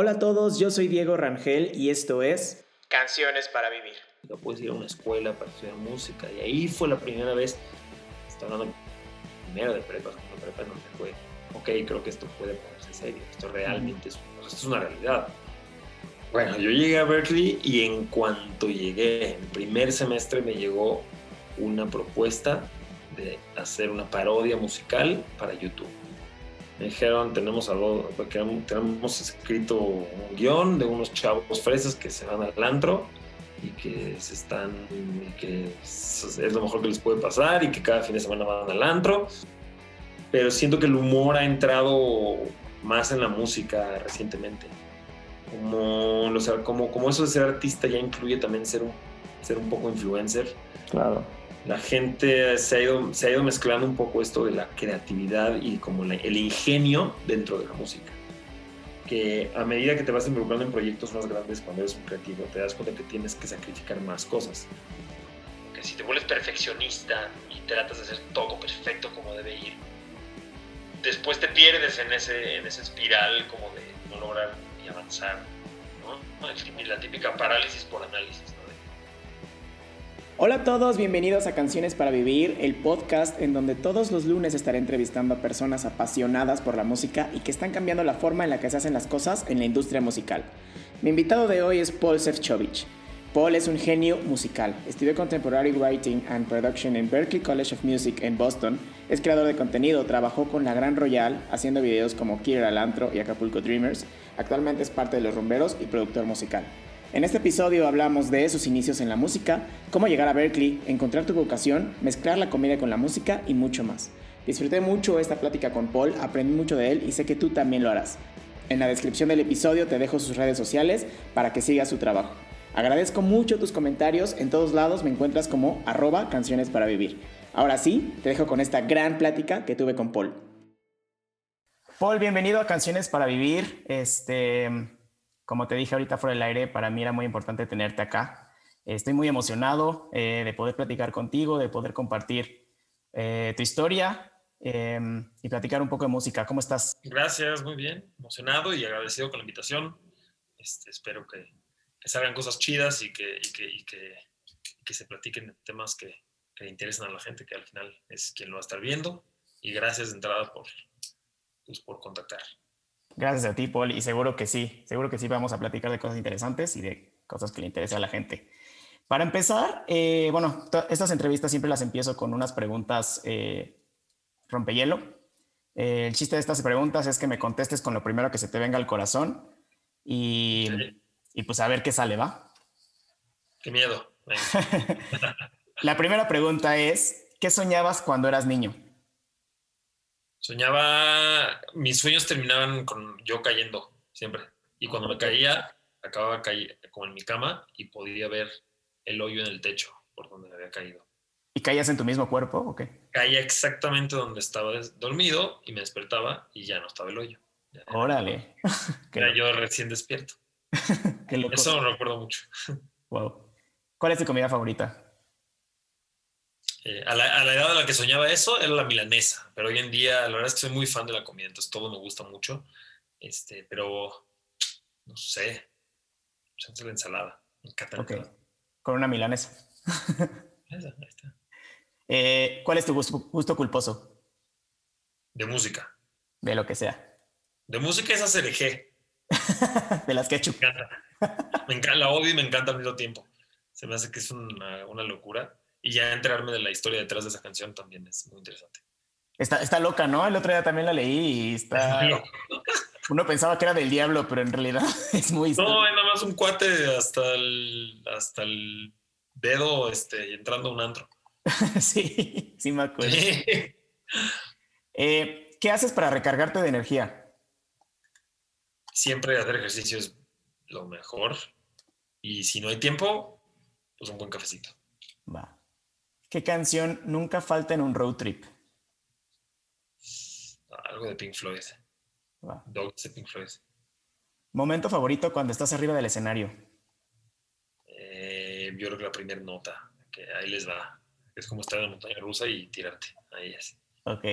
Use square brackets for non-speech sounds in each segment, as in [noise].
Hola a todos, yo soy Diego Rangel y esto es Canciones para Vivir. Puedes ir a una escuela para estudiar música y ahí fue la primera vez, estaba hablando primero de prepa, la prepa no me fue, ok, creo que esto puede ponerse serio, esto realmente es, esto es una realidad. Bueno, yo llegué a Berkeley y en cuanto llegué, en primer semestre me llegó una propuesta de hacer una parodia musical para YouTube. Me dijeron, tenemos, algo, tenemos escrito un guion de unos chavos fresas que se van al antro y que se están, que es lo mejor que les puede pasar y que cada fin de semana van al antro. Pero siento que el humor ha entrado más en la música recientemente. Como, o sea, como, como eso de ser artista ya incluye también ser un, ser un poco influencer. Claro la gente se ha, ido, se ha ido mezclando un poco esto de la creatividad y como el ingenio dentro de la música. Que a medida que te vas involucrando en proyectos más grandes cuando eres un creativo, te das cuenta que tienes que sacrificar más cosas. Que si te vuelves perfeccionista y tratas de hacer todo perfecto como debe ir, después te pierdes en ese, en esa espiral como de no lograr y avanzar. ¿no? La típica parálisis por análisis. Hola a todos, bienvenidos a Canciones para Vivir, el podcast en donde todos los lunes estaré entrevistando a personas apasionadas por la música y que están cambiando la forma en la que se hacen las cosas en la industria musical. Mi invitado de hoy es Paul Sefcovic. Paul es un genio musical. Estudió Contemporary Writing and Production en Berklee College of Music en Boston. Es creador de contenido, trabajó con la Gran Royal haciendo videos como Killer Alantro y Acapulco Dreamers. Actualmente es parte de Los Rumberos y productor musical. En este episodio hablamos de sus inicios en la música, cómo llegar a Berkeley, encontrar tu vocación, mezclar la comedia con la música y mucho más. Disfruté mucho esta plática con Paul, aprendí mucho de él y sé que tú también lo harás. En la descripción del episodio te dejo sus redes sociales para que sigas su trabajo. Agradezco mucho tus comentarios, en todos lados me encuentras como arroba canciones para vivir. Ahora sí, te dejo con esta gran plática que tuve con Paul. Paul, bienvenido a Canciones para Vivir. Este, como te dije ahorita fuera del aire, para mí era muy importante tenerte acá. Estoy muy emocionado eh, de poder platicar contigo, de poder compartir eh, tu historia em, y platicar un poco de música. ¿Cómo estás? Gracias, muy bien. Emocionado y agradecido con la invitación. Este, espero que, salgan cosas chidas y que, que, se platiquen temas que, que interesan a la gente, que al final es quien lo va a estar viendo. Y gracias de entrada por, pues, por contactar. Gracias a ti, Paul, y seguro que sí, seguro que sí vamos a platicar de cosas interesantes y de cosas que le interesa a la gente. Para empezar, eh, bueno, estas entrevistas siempre las empiezo con unas preguntas eh, rompehielo. Eh, el chiste de estas preguntas es que me contestes con lo primero que se te venga al corazón y, y pues a ver qué sale, ¿va? Qué miedo. [laughs] la primera pregunta es, ¿qué soñabas cuando eras niño? Soñaba, mis sueños terminaban con yo cayendo siempre. Y cuando me caía, acababa caer como en mi cama y podía ver el hoyo en el techo por donde me había caído. ¿Y caías en tu mismo cuerpo o qué? Caía exactamente donde estaba dormido y me despertaba y ya no estaba el hoyo. Órale. [laughs] Era yo recién despierto. [laughs] Eso lo recuerdo mucho. [laughs] Wow. ¿Cuál es tu comida favorita? Eh, a, la, edad a la que soñaba eso era la milanesa, pero hoy en día la verdad es que soy muy fan de la comida, entonces todo me gusta mucho. Este, pero no sé, chance la ensalada. Me encanta. Con una milanesa. [laughs] Eh, ¿Cuál es tu gusto, culposo? De música. De lo que sea. De música es hacer [laughs] de las que Me encanta. me encanta. La odio y me encanta al mismo tiempo. Se me hace que es una, una locura y ya enterarme de la historia detrás de esa canción también es muy interesante. Está, está loca, ¿no? El otro día también la leí y está... [laughs] Uno pensaba que era del diablo, pero en realidad [laughs] es muy... No, es nada más un cuate hasta el, hasta el dedo este, entrando a un antro. [laughs] sí, sí me acuerdo. Eh, ¿Qué haces para recargarte de energía? Siempre hacer ejercicio es lo mejor. Y si no hay tiempo, pues un buen cafecito. Va. ¿Qué canción nunca falta en un road trip? Algo de Pink Floyd. Dogs de Pink Floyd. ¿Momento favorito cuando estás arriba del escenario? Eh, yo creo que la primera nota, que ahí les va. Es como estar en la montaña rusa y tirarte. Ahí es. Ok.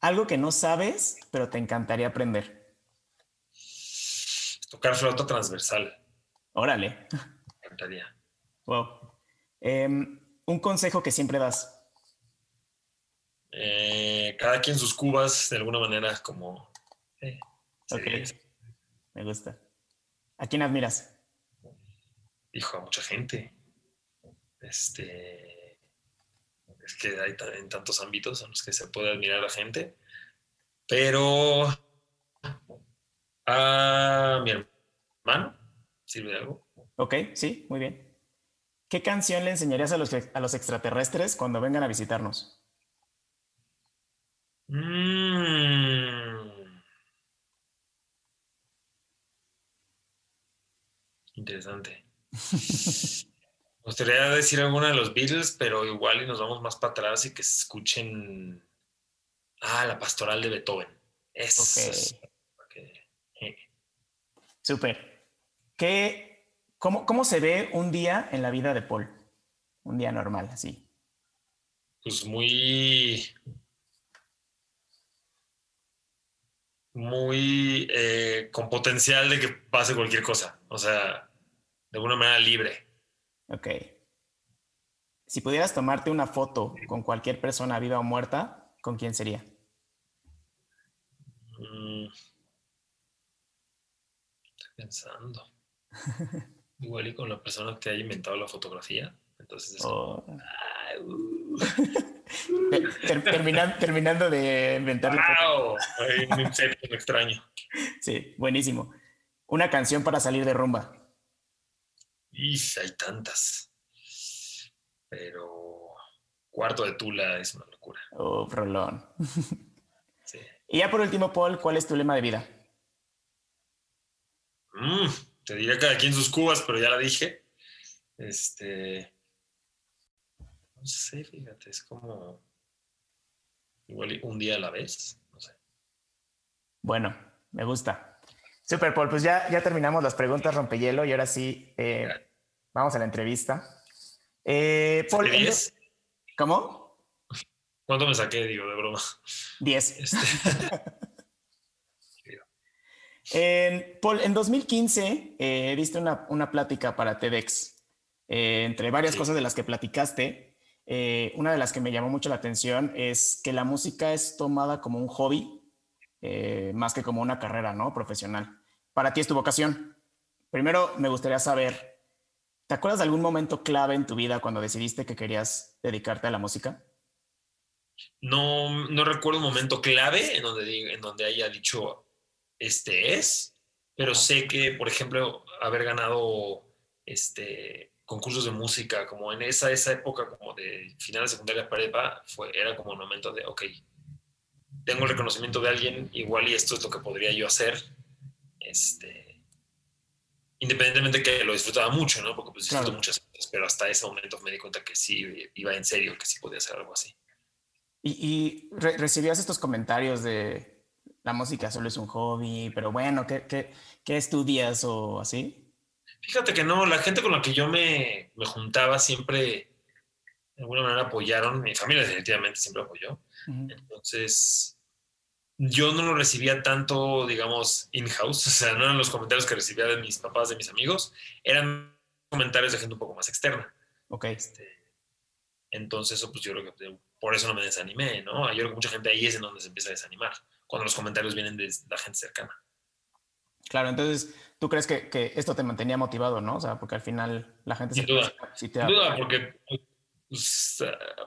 Algo que no sabes, pero te encantaría aprender. Tocar flauta transversal. Órale. Me encantaría. Wow. Em, un consejo que siempre das. Eh, cada quien sus cubas, de alguna manera, como. eh, sí, Me gusta. ¿A quién admiras? Hijo, a mucha gente. Este. Es que hay en tantos ámbitos en los que se puede admirar a la gente. Pero. A mi hermano. ¿Sirve de algo? Ok, sí, muy bien. ¿Qué canción le enseñarías a los, a los extraterrestres cuando vengan a visitarnos? Mm. Interesante. Me gustaría decir alguna de los Beatles, pero igual y nos vamos más para atrás y que se escuchen. Ah, la pastoral de Beethoven. Eso. es- ok. Eh, Súper. ¿Qué, cómo, ¿Cómo se ve un día en la vida de Paul? Un día normal, así. Pues muy. Muy eh, con potencial de que pase cualquier cosa. O sea, de alguna manera libre. Ok. Si pudieras tomarte una foto con cualquier persona viva o muerta, ¿con quién sería? Mm. Estoy pensando. [laughs] Igual y con la persona que haya inventado la fotografía. Entonces es como, O- "Ay, uh, [laughs] Ter- ter- terminan- terminando de inventar. ¡Wow! Hay un Inception extraño. Sí, buenísimo. Una canción para salir de rumba. Y hay tantas. Pero Cuarto de Tula es una locura. Oh, rolón. Sí. Y ya por último, Paul, ¿cuál es tu lema de vida? Mm, te diré cada quien sus cubas, pero ya la dije. Este. No sé, fíjate, es como. Igual un día a la vez. No sé. Bueno, me gusta. Super, Paul, pues ya, ya terminamos las preguntas rompehielo y ahora sí, eh, vamos a la entrevista. Eh, Paul. ¿cómo? ¿Cuánto me saqué? Digo, de broma. 10. Este, [laughs] En, Paul, en 2015 eh, diste una, una plática para TEDx. Eh, entre varias Sí. cosas de las que platicaste, eh, una de las que me llamó mucho la atención es que la música es tomada como un hobby, eh, más que como una carrera ¿no? profesional. Para ti es tu vocación. Primero, me gustaría saber, ¿te acuerdas de algún momento clave en tu vida cuando decidiste que querías dedicarte a la música? no, no recuerdo un momento clave en donde, en donde haya dicho este es, pero sé que, por ejemplo, haber ganado este, concursos de música, como en esa, esa época como de final de secundaria prepa, fue, era como un momento de, ok, tengo el reconocimiento de alguien, igual y esto es lo que podría yo hacer, este, independientemente que lo disfrutaba mucho, ¿no? Porque pues disfruto Claro. muchas cosas, pero hasta ese momento me di cuenta que sí, iba en serio, que sí podía hacer algo así. Y, y re- recibías estos comentarios de la música solo es un hobby, pero bueno, ¿qué, qué, qué estudias o así? Fíjate que no, la gente con la que yo me, me juntaba siempre de alguna manera apoyaron, mi familia definitivamente siempre apoyó, Ujú. entonces yo no lo recibía tanto, digamos, in-house, [laughs] o sea, no eran los comentarios que recibía de mis papás, de mis amigos, eran comentarios de gente un poco más externa. Ok, Este, entonces, pues yo creo que por eso no me desanimé, ¿no? Yo creo que mucha gente ahí es en donde se empieza a desanimar, cuando los comentarios vienen de la gente cercana. claro, entonces tú crees que, que esto te mantenía motivado, ¿no? O sea, porque al final la gente Sin se duda. sí te Sin duda, porque pues,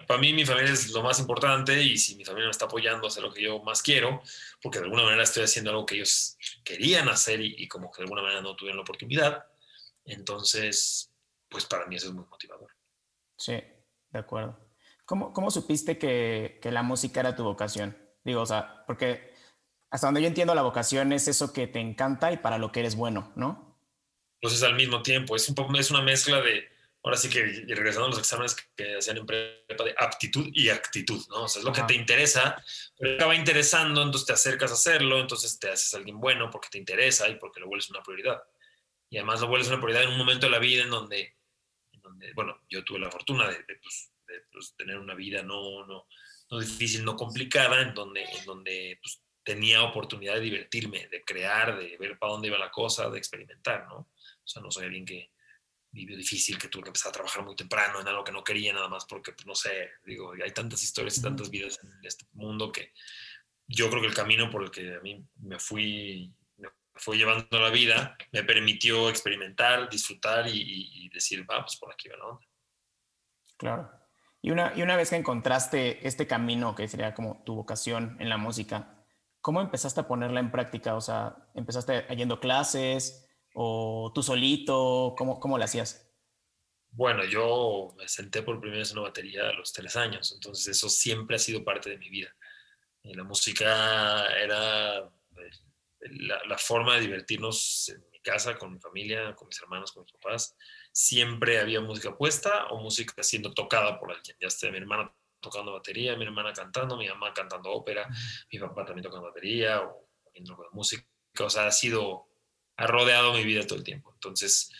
para mí mi familia es lo más importante y si mi familia me está apoyando a hacer lo que yo más quiero, porque de alguna manera estoy haciendo algo que ellos querían hacer y, y como que de alguna manera no tuvieron la oportunidad, entonces, pues para mí eso es muy motivador. Sí, de acuerdo. ¿Cómo, cómo supiste que, que la música era tu vocación? Digo, o sea, porque hasta donde yo entiendo la vocación es eso que te encanta y para lo que eres bueno, ¿no? Entonces al mismo tiempo, es, un poco, es una mezcla de, ahora sí que regresando a los exámenes que, que hacían en prepa de aptitud y actitud, ¿no? O sea, es lo Ajá. que te interesa, pero te acaba interesando, entonces te acercas a hacerlo, entonces te haces alguien bueno porque te interesa y porque lo vuelves una prioridad. Y además lo vuelves una prioridad en un momento de la vida en donde, en donde bueno, yo tuve la fortuna de, de, pues, de, pues, tener una vida no, no, no difícil, no complicada, en donde, en donde pues, tenía oportunidad de divertirme, de crear, de ver para dónde iba la cosa, de experimentar, ¿no? O sea, no soy alguien que vivió difícil, que tuvo que empezar a trabajar muy temprano en algo que no quería nada más porque, pues, no sé, digo, hay tantas historias y tantas vidas en este mundo que yo creo que el camino por el que a mí me fui, me fue llevando la vida me permitió experimentar, disfrutar y, decir, va, pues por aquí va la onda. Claro. Y una, y una vez que encontraste este camino que sería como tu vocación en la música, ¿cómo empezaste a ponerla en práctica? O sea, ¿empezaste yendo clases? ¿O tú solito? ¿Cómo, cómo lo hacías? Bueno, yo me senté por primera vez en una batería a los tres años, entonces eso siempre ha sido parte de mi vida. Y la música era eh, la, forma de divertirnos en mi casa, con mi familia, con mis hermanos, con mis papás. Siempre había música puesta o música siendo tocada por alguien, ya sea mi hermana tocando batería, mi hermana cantando, mi mamá cantando ópera, mi papá también tocando batería o poniendo música. O sea, ha sido ha rodeado mi vida todo el tiempo. Entonces,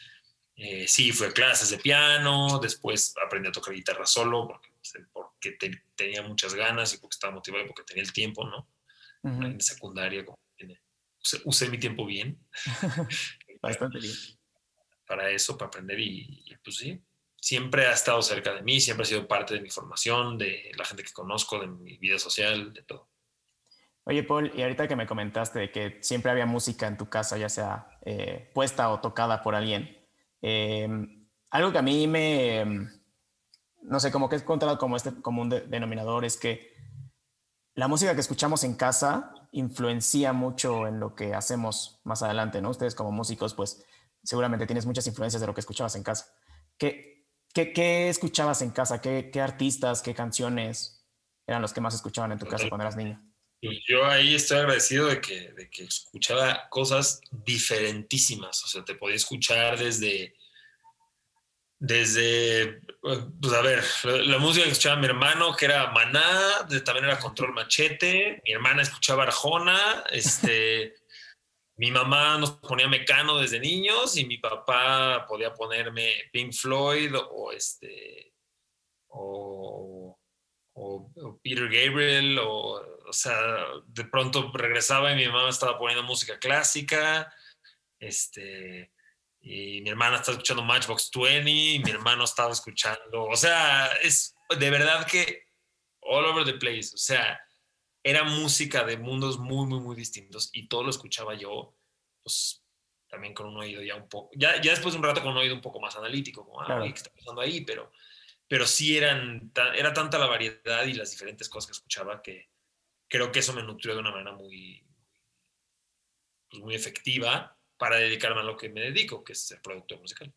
eh, sí, fue a clases de piano, después aprendí a tocar guitarra solo porque, porque tenía muchas ganas y porque estaba motivado y porque tenía el tiempo, ¿no? En secundaria, como, usé, mi tiempo bien. [laughs] Bastante bien. Para eso, para aprender y, y, pues sí, siempre ha estado cerca de mí, siempre ha sido parte de mi formación, de la gente que conozco, de mi vida social, de todo. Oye, Paul, y ahorita que me comentaste de que siempre había música en tu casa, ya sea eh, puesta o tocada por alguien, em, algo que a mí me, em, no sé, como que he encontrado como este común denominador es que la música que escuchamos en casa influencia mucho en lo que hacemos más adelante, ¿no? Ustedes como músicos, pues seguramente tienes muchas influencias de lo que escuchabas en casa. ¿Qué, qué, escuchabas en casa? ¿Qué, ¿Qué artistas, qué canciones eran los que más escuchaban en tu casa cuando eras niño? yo ahí estoy agradecido de que, de que escuchaba cosas diferentísimas. O sea, te podía escuchar desde, desde, pues a ver, la, música que escuchaba mi hermano, que era Maná, también era Control Machete, mi hermana escuchaba Arjona, este, [laughs] mi mamá nos ponía Mecano desde niños y mi papá podía ponerme Pink Floyd o este, o, Peter Gabriel o o sea, de pronto regresaba y mi mamá estaba poniendo música clásica, este, y mi hermana estaba escuchando Matchbox 20, y mi hermano estaba escuchando, o sea, es de verdad que all over the place, o sea, era música de mundos muy, muy, muy distintos y todo lo escuchaba yo, pues también con un oído ya un poco, ya, ya después de un rato con un oído un poco más analítico, como, ah, ¿qué está pasando ahí? Pero, pero sí eran, era tanta la variedad y las diferentes cosas que escuchaba que, creo que eso me nutrió de una manera muy, pues, muy efectiva para dedicarme a lo que me dedico, que es ser productor musical.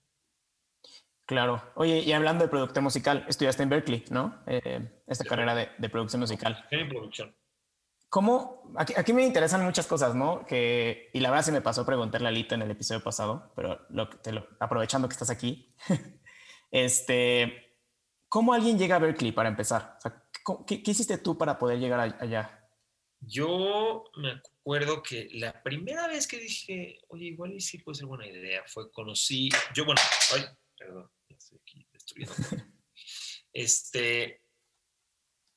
Claro. Oye, y hablando de productor musical, estudiaste en Berkeley, ¿no? Eh, esta carrera de, producción musical. En producción. ¿Cómo? Aquí, me interesan muchas cosas, ¿no? Que, y la verdad se me pasó preguntarle a Lito en el episodio pasado, pero lo, te lo, aprovechando que estás aquí, [laughs] este, ¿cómo alguien llega a Berkeley para empezar? ¿qué, ¿qué, hiciste tú para poder llegar allá? Yo me acuerdo que la primera vez que dije, oye, igual y sí puede ser buena idea, fue conocí, yo, bueno, ay, perdón, estoy aquí destruyendo. [laughs] este,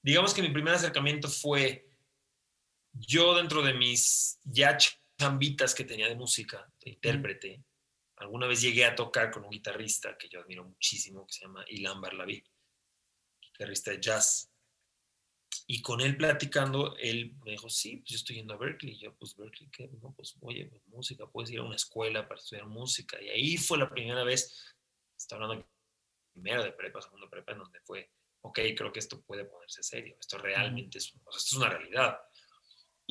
digamos que mi primer acercamiento fue yo dentro de mis ya chambitas que tenía de música, de intérprete, alguna vez llegué a tocar con un guitarrista que yo admiro muchísimo, que se llama Ilan Barlaví, guitarrista de jazz. Y con él platicando, él me dijo, sí, pues yo estoy yendo a Berkeley. Y yo, pues Berkeley, ¿qué? No, pues oye, pues, música, puedes ir a una escuela para estudiar música. Y ahí fue la primera vez, estaba hablando primero de prepa, segundo de prepa, en donde fue, ok, creo que esto puede ponerse serio, esto realmente es, esto es una realidad.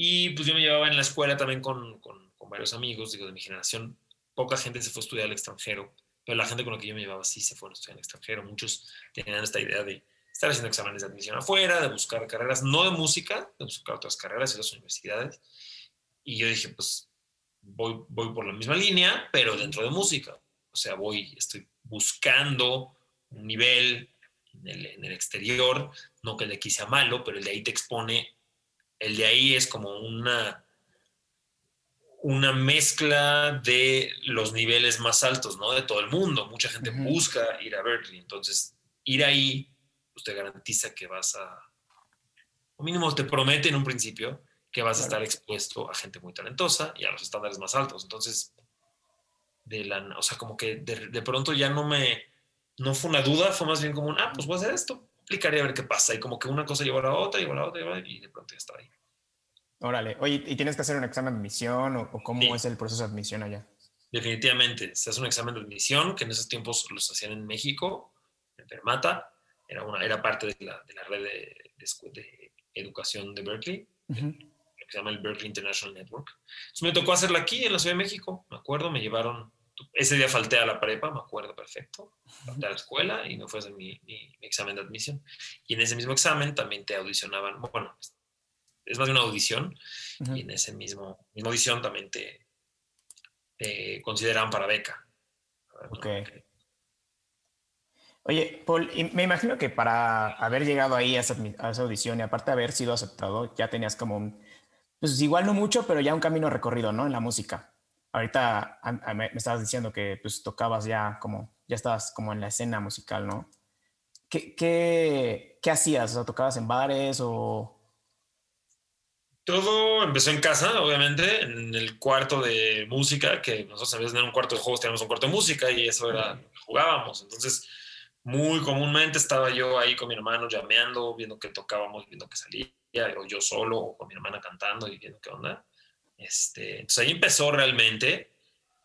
Y pues yo me llevaba en la escuela también con, con, varios amigos, digo, de mi generación. Poca gente se fue a estudiar al extranjero, pero la gente con la que yo me llevaba sí se fue a estudiar al extranjero. Muchos tenían esta idea de estar haciendo exámenes de admisión afuera, de buscar carreras, no de música, de buscar otras carreras en las universidades. Y yo dije, pues voy, voy por la misma línea, pero dentro de música. O sea, voy, estoy buscando un nivel en el, exterior, no que el de aquí sea malo, pero el de ahí te expone, el de ahí es como una, una mezcla de los niveles más altos, ¿no? De todo el mundo. Mucha gente busca ir a Berkeley. Entonces, ir ahí te garantiza que vas a, o mínimo te promete en un principio, que vas a estar expuesto a gente muy talentosa y a los estándares más altos. Entonces, de la, o sea, como que de, pronto ya no me, no fue una duda, fue más bien como un, ah, pues voy a hacer esto, aplicaría a ver qué pasa. Y como que una cosa llevó a la otra, llevó a la otra, y de pronto ya estaba ahí. Órale, oye, ¿y tienes que hacer un examen de admisión o, cómo es el proceso de admisión allá? Definitivamente, se hace un examen de admisión que en esos tiempos los hacían en México, en Fermata, era, una, era parte de la, de la red de, de, educación de Berkeley, que se llama el Berkeley International Network. Entonces me tocó hacerla aquí en la Ciudad de México, me acuerdo, me llevaron, ese día falté a la prepa, me acuerdo perfecto, falté a la escuela y no fue a hacer mi, mi, examen de admisión. Y en ese mismo examen también te audicionaban, bueno, es más de una audición, y en ese mismo, misma audición también te, te consideraban para beca. Ok. Oye, Paul, me imagino que para haber llegado ahí a esa, audición y aparte de haber sido aceptado, ya tenías como un, pues igual no mucho, pero ya un camino recorrido, ¿no? En la música. Ahorita me estabas diciendo que pues tocabas ya como, ya estabas como en la escena musical, ¿no? ¿Qué, qué, qué hacías? O ¿Tocabas en bares o, todo empezó en casa, obviamente, en el cuarto de música, que nosotros en vez de tener un cuarto de juegos teníamos un cuarto de música y eso era, jugábamos. Entonces, muy comúnmente estaba yo ahí con mi hermano llameando, viendo que tocábamos, viendo que salía, o yo solo, o con mi hermana cantando y viendo qué onda. Este, entonces ahí empezó realmente.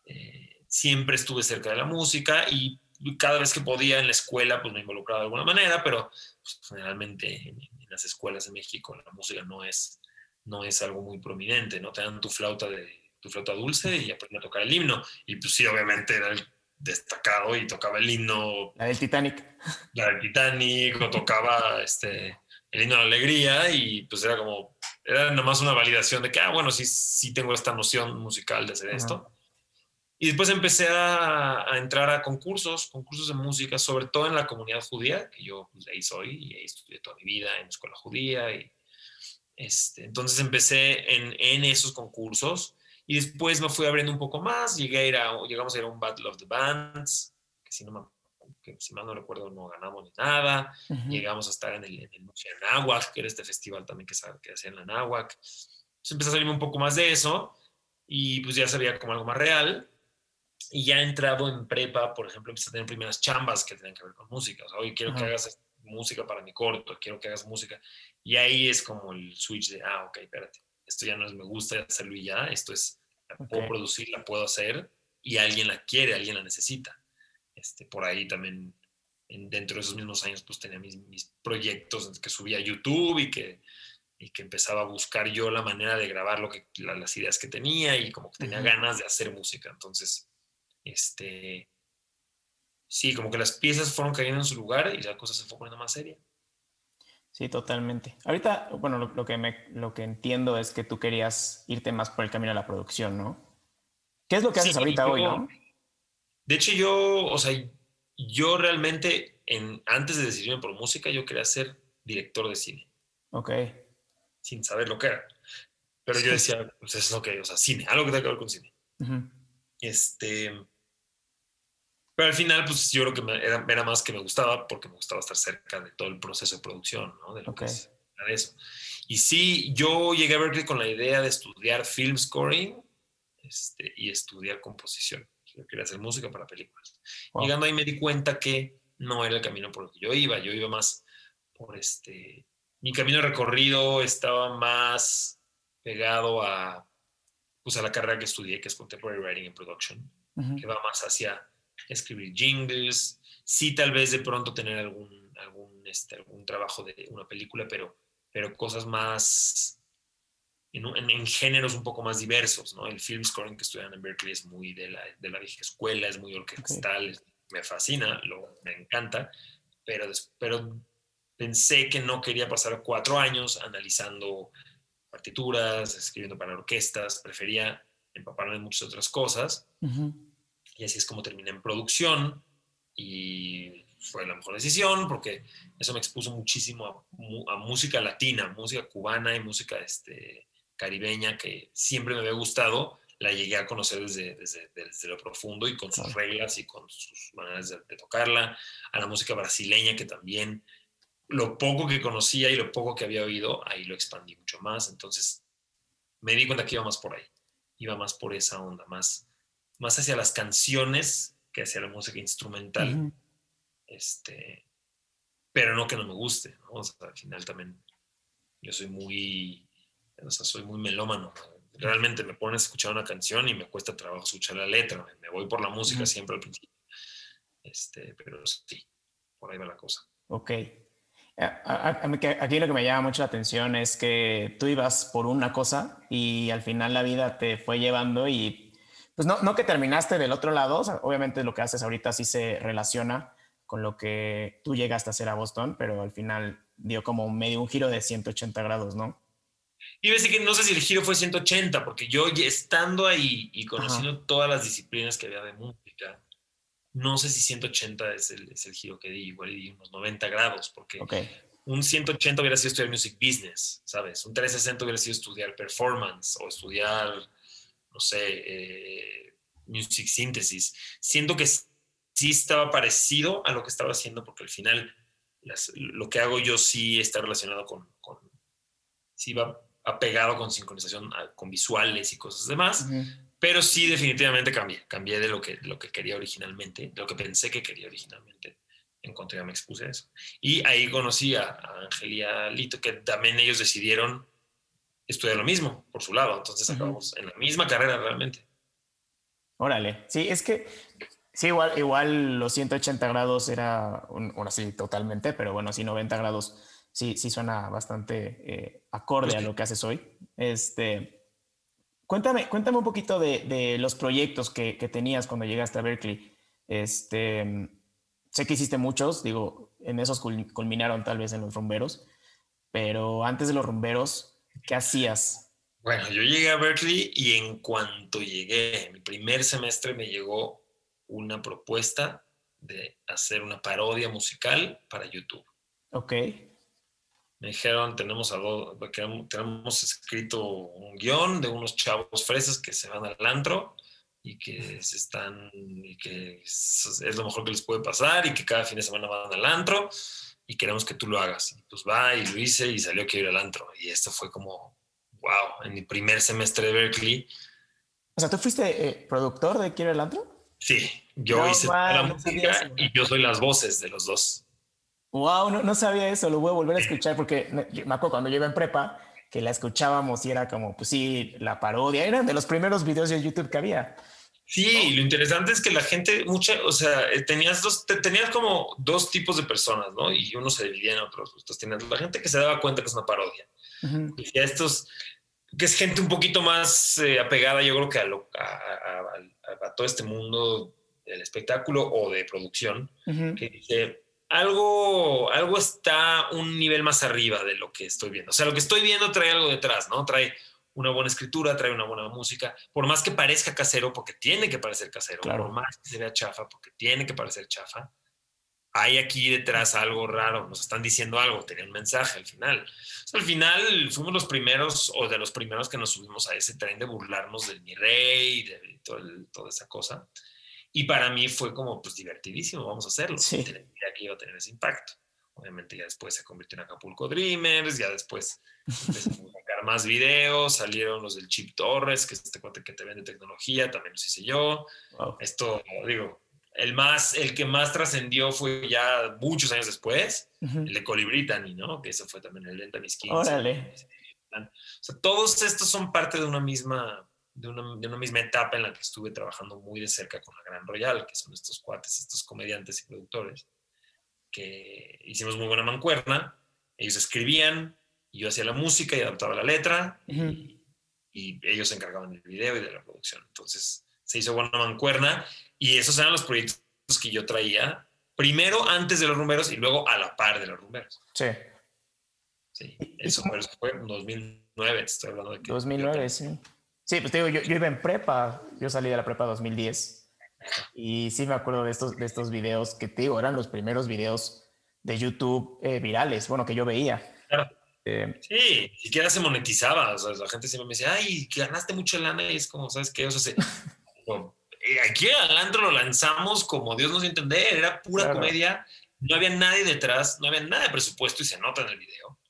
Eh, siempre estuve cerca de la música y cada vez que podía en la escuela, pues me involucraba de alguna manera, pero pues, generalmente en, en, las escuelas de México la música no es no es algo muy prominente, ¿no? Te dan tu flauta, de, tu flauta dulce y aprende a tocar el himno. Y pues sí, obviamente era el destacado y tocaba el himno. La del Titanic. La del Titanic, o tocaba este, el himno de la alegría y pues era como, era nada más una validación de que, ah, bueno, sí, sí tengo esta noción musical de hacer esto. Y después empecé a, a, entrar a concursos, concursos de música, sobre todo en la comunidad judía, que yo pues, ahí soy y ahí estudié toda mi vida en escuela judía y este, entonces empecé en, en, esos concursos y después me fui abriendo un poco más. Llegué a ir a, llegamos a ir a un Battle of the Bands, que si, no me, que si mal no recuerdo no ganamos ni nada. Llegamos a estar en el, en el que era este festival también que, que hacía en la Nahuac. Entonces empecé a salirme un poco más de eso y pues ya sabía como algo más real. Y ya entrado en prepa, por ejemplo, empecé a tener primeras chambas que tenían que ver con música. O sea, oye, quiero que hagas música para mi corto, quiero que hagas música. Y ahí es como el switch de, ah, ok, espérate, esto ya no es me gusta hacerlo y ya, esto es, la puedo producir, la puedo hacer y alguien la quiere, alguien la necesita. Este, por ahí también, dentro de esos mismos años, pues tenía mis, mis proyectos que subía a YouTube y que, y que empezaba a buscar yo la manera de grabar lo que, las ideas que tenía y como que tenía ganas de hacer música. Entonces, este, sí, como que las piezas fueron cayendo en su lugar y la cosa se fue poniendo más seria. Sí, totalmente. Ahorita, bueno, lo, que, me, lo que entiendo es que tú querías irte más por el camino de la producción, ¿no? ¿Qué es lo que haces ahorita hoy, no? De hecho, yo, o sea, yo realmente, en, antes de decidirme por música, yo quería ser director de cine. Ok. Sin saber lo que era. Pero yo decía, pues es lo que, o sea, cine, algo que tenga que ver con cine. Este pero al final, pues yo creo que era, más que me gustaba porque me gustaba estar cerca de todo el proceso de producción, ¿no? De lo que es eso. Y sí, yo llegué a Berkeley con la idea de estudiar film scoring este, y estudiar composición. Yo quería hacer música para películas. Llegando ahí me di cuenta que no era el camino por el que yo iba. Yo iba más por este... Mi camino recorrido estaba más pegado a, pues, a la carrera que estudié, que es Contemporary Writing and Production, que va más hacia escribir jingles, sí tal vez de pronto tener algún, algún, este, algún trabajo de una película, pero, pero cosas más en, géneros un poco más diversos, ¿no? El film scoring que estudian en Berkeley es muy de la, de la vieja escuela, es muy orquestal, me fascina, lo, me encanta, pero, pero pensé que no quería pasar cuatro años analizando partituras, escribiendo para orquestas, prefería empaparme en muchas otras cosas. Y así es como terminé en producción y fue la mejor decisión porque eso me expuso muchísimo a, música latina, música cubana y música este, caribeña que siempre me había gustado. La llegué a conocer desde, desde, desde lo profundo y con sus reglas y con sus maneras de, de, tocarla. A la música brasileña que también lo poco que conocía y lo poco que había oído, ahí lo expandí mucho más. Entonces me di cuenta que iba más por ahí, iba más por esa onda, más, más hacia las canciones que hacia la música instrumental. Este, pero no que no me guste, ¿no? O sea, al final también yo soy muy, o sea, soy muy melómano. Realmente me pones a escuchar una canción y me cuesta trabajo escuchar la letra. Me voy por la música siempre al principio. Este, pero sí, por ahí va la cosa. Ok. Aquí lo que me llama mucho la atención es que tú ibas por una cosa y al final la vida te fue llevando y pues no, no que terminaste del otro lado, obviamente lo que haces ahorita sí se relaciona con lo que tú llegaste a hacer a Boston, pero al final dio como medio un giro de 180 grados, ¿no? Y decir que no sé si el giro fue 180, porque yo estando ahí y conociendo todas las disciplinas que había de música, no sé si 180 es el, es el giro que di, igual di unos 90 grados, porque un 180 hubiera sido estudiar music business, ¿sabes? Un 360 hubiera sido estudiar performance o estudiar, no sé, eh, music synthesis. Siento que sí estaba parecido a lo que estaba haciendo, porque al final lo que hago yo sí está relacionado con, con sí va apegado con sincronización, con visuales y cosas demás. Pero sí, definitivamente cambié. Cambié de lo que, lo que quería originalmente, de lo que pensé que quería originalmente. Encontré, me expuse a eso. Y ahí conocí a, Ángel y a Lito, que también ellos decidieron estudiar lo mismo por su lado. Entonces acabamos en la misma carrera realmente. Órale. Sí, es que sí, igual, igual los 180 grados era, un, bueno, sí, totalmente, pero bueno, sí, 90 grados sí, sí suena bastante eh, acorde a lo que haces hoy. Este, Cuéntame, cuéntame un poquito de, los proyectos que, tenías cuando llegaste a Berkeley. Este, sé que hiciste muchos, digo, en esos culminaron tal vez en los rumberos, pero antes de los rumberos, ¿qué hacías? Bueno, yo llegué a Berkeley y en cuanto llegué, en mi primer semestre me llegó una propuesta de hacer una parodia musical para YouTube. Ok me dijeron, tenemos, algo, tenemos escrito un guion de unos chavos fresas que se van al antro y que se están, y que es, lo mejor que les puede pasar y que cada fin de semana van al antro y queremos que tú lo hagas. Y pues va y lo hice y salió que ir al antro. Y esto fue como, wow, en mi primer semestre de Berkeley. O sea, ¿tú fuiste eh, productor de Quiero el antro? Sí, yo hice la música y yo soy las voces de los dos. Wow, no, no, sabía eso, lo voy a volver a escuchar porque me acuerdo cuando yo iba en prepa que la escuchábamos y era como, pues sí, la parodia, eran de los primeros videos de YouTube que había. Sí, lo interesante es que la gente, mucha, o sea, eh, tenías dos, tenías como dos tipos de personas, ¿no? Y uno se dividía en otros. Entonces tenías la gente que se daba cuenta que es una parodia. Y a estos, que es gente un poquito más eh, apegada, yo creo que a, lo, a, todo este mundo del espectáculo o de producción, que dice, algo, algo está un nivel más arriba de lo que estoy viendo. O sea, lo que estoy viendo trae algo detrás, ¿no? Trae una buena escritura, trae una buena música, por más que parezca casero, porque tiene que parecer casero, por más que se vea chafa, porque tiene que parecer chafa, hay aquí detrás algo raro, nos están diciendo algo, tenía un mensaje al final. O sea, al final fuimos los primeros o de los primeros que nos subimos a ese tren de burlarnos del mi rey, de, toda esa cosa. Y para mí fue como, pues divertidísimo, vamos a hacerlo. Sí. que iba a tener ese impacto. Obviamente ya después se convirtió en Acapulco Dreamers, ya después empezamos a sacar más videos, salieron los del Chip Torres, que es este cuate que te vende tecnología, también los hice yo. Esto, digo, el más, el que más trascendió fue ya muchos años después, el de Colibritani, ¿no? Que eso fue también el de Mis Órale. O sea, todos estos son parte de una misma de una, misma etapa en la que estuve trabajando muy de cerca con la Gran Royal, que son estos cuates, estos comediantes y productores, que hicimos muy buena mancuerna. Ellos escribían, y yo hacía la música y adaptaba la letra, y, ellos se encargaban del video y de la producción. Entonces se hizo buena mancuerna, y esos eran los proyectos que yo traía, primero antes de los rumberos y luego a la par de los rumberos. Sí. Sí, eso, fue en 2009, estoy hablando de que... 2009, sí. Sí, pues te digo, yo, yo, iba en prepa, yo salí de la prepa 2010 y sí me acuerdo de estos, de estos videos que te digo, eran los primeros videos de YouTube eh, virales, bueno, que yo veía. Claro. Eh, sí, siquiera se monetizaba, o sea, la gente siempre me decía, ay, que ganaste mucho lana y es como, ¿sabes qué? O sea, se, [laughs] eh, aquí al antro lo lanzamos como Dios nos entender, era pura comedia, no había nadie detrás, no había nada de presupuesto y se nota en el video.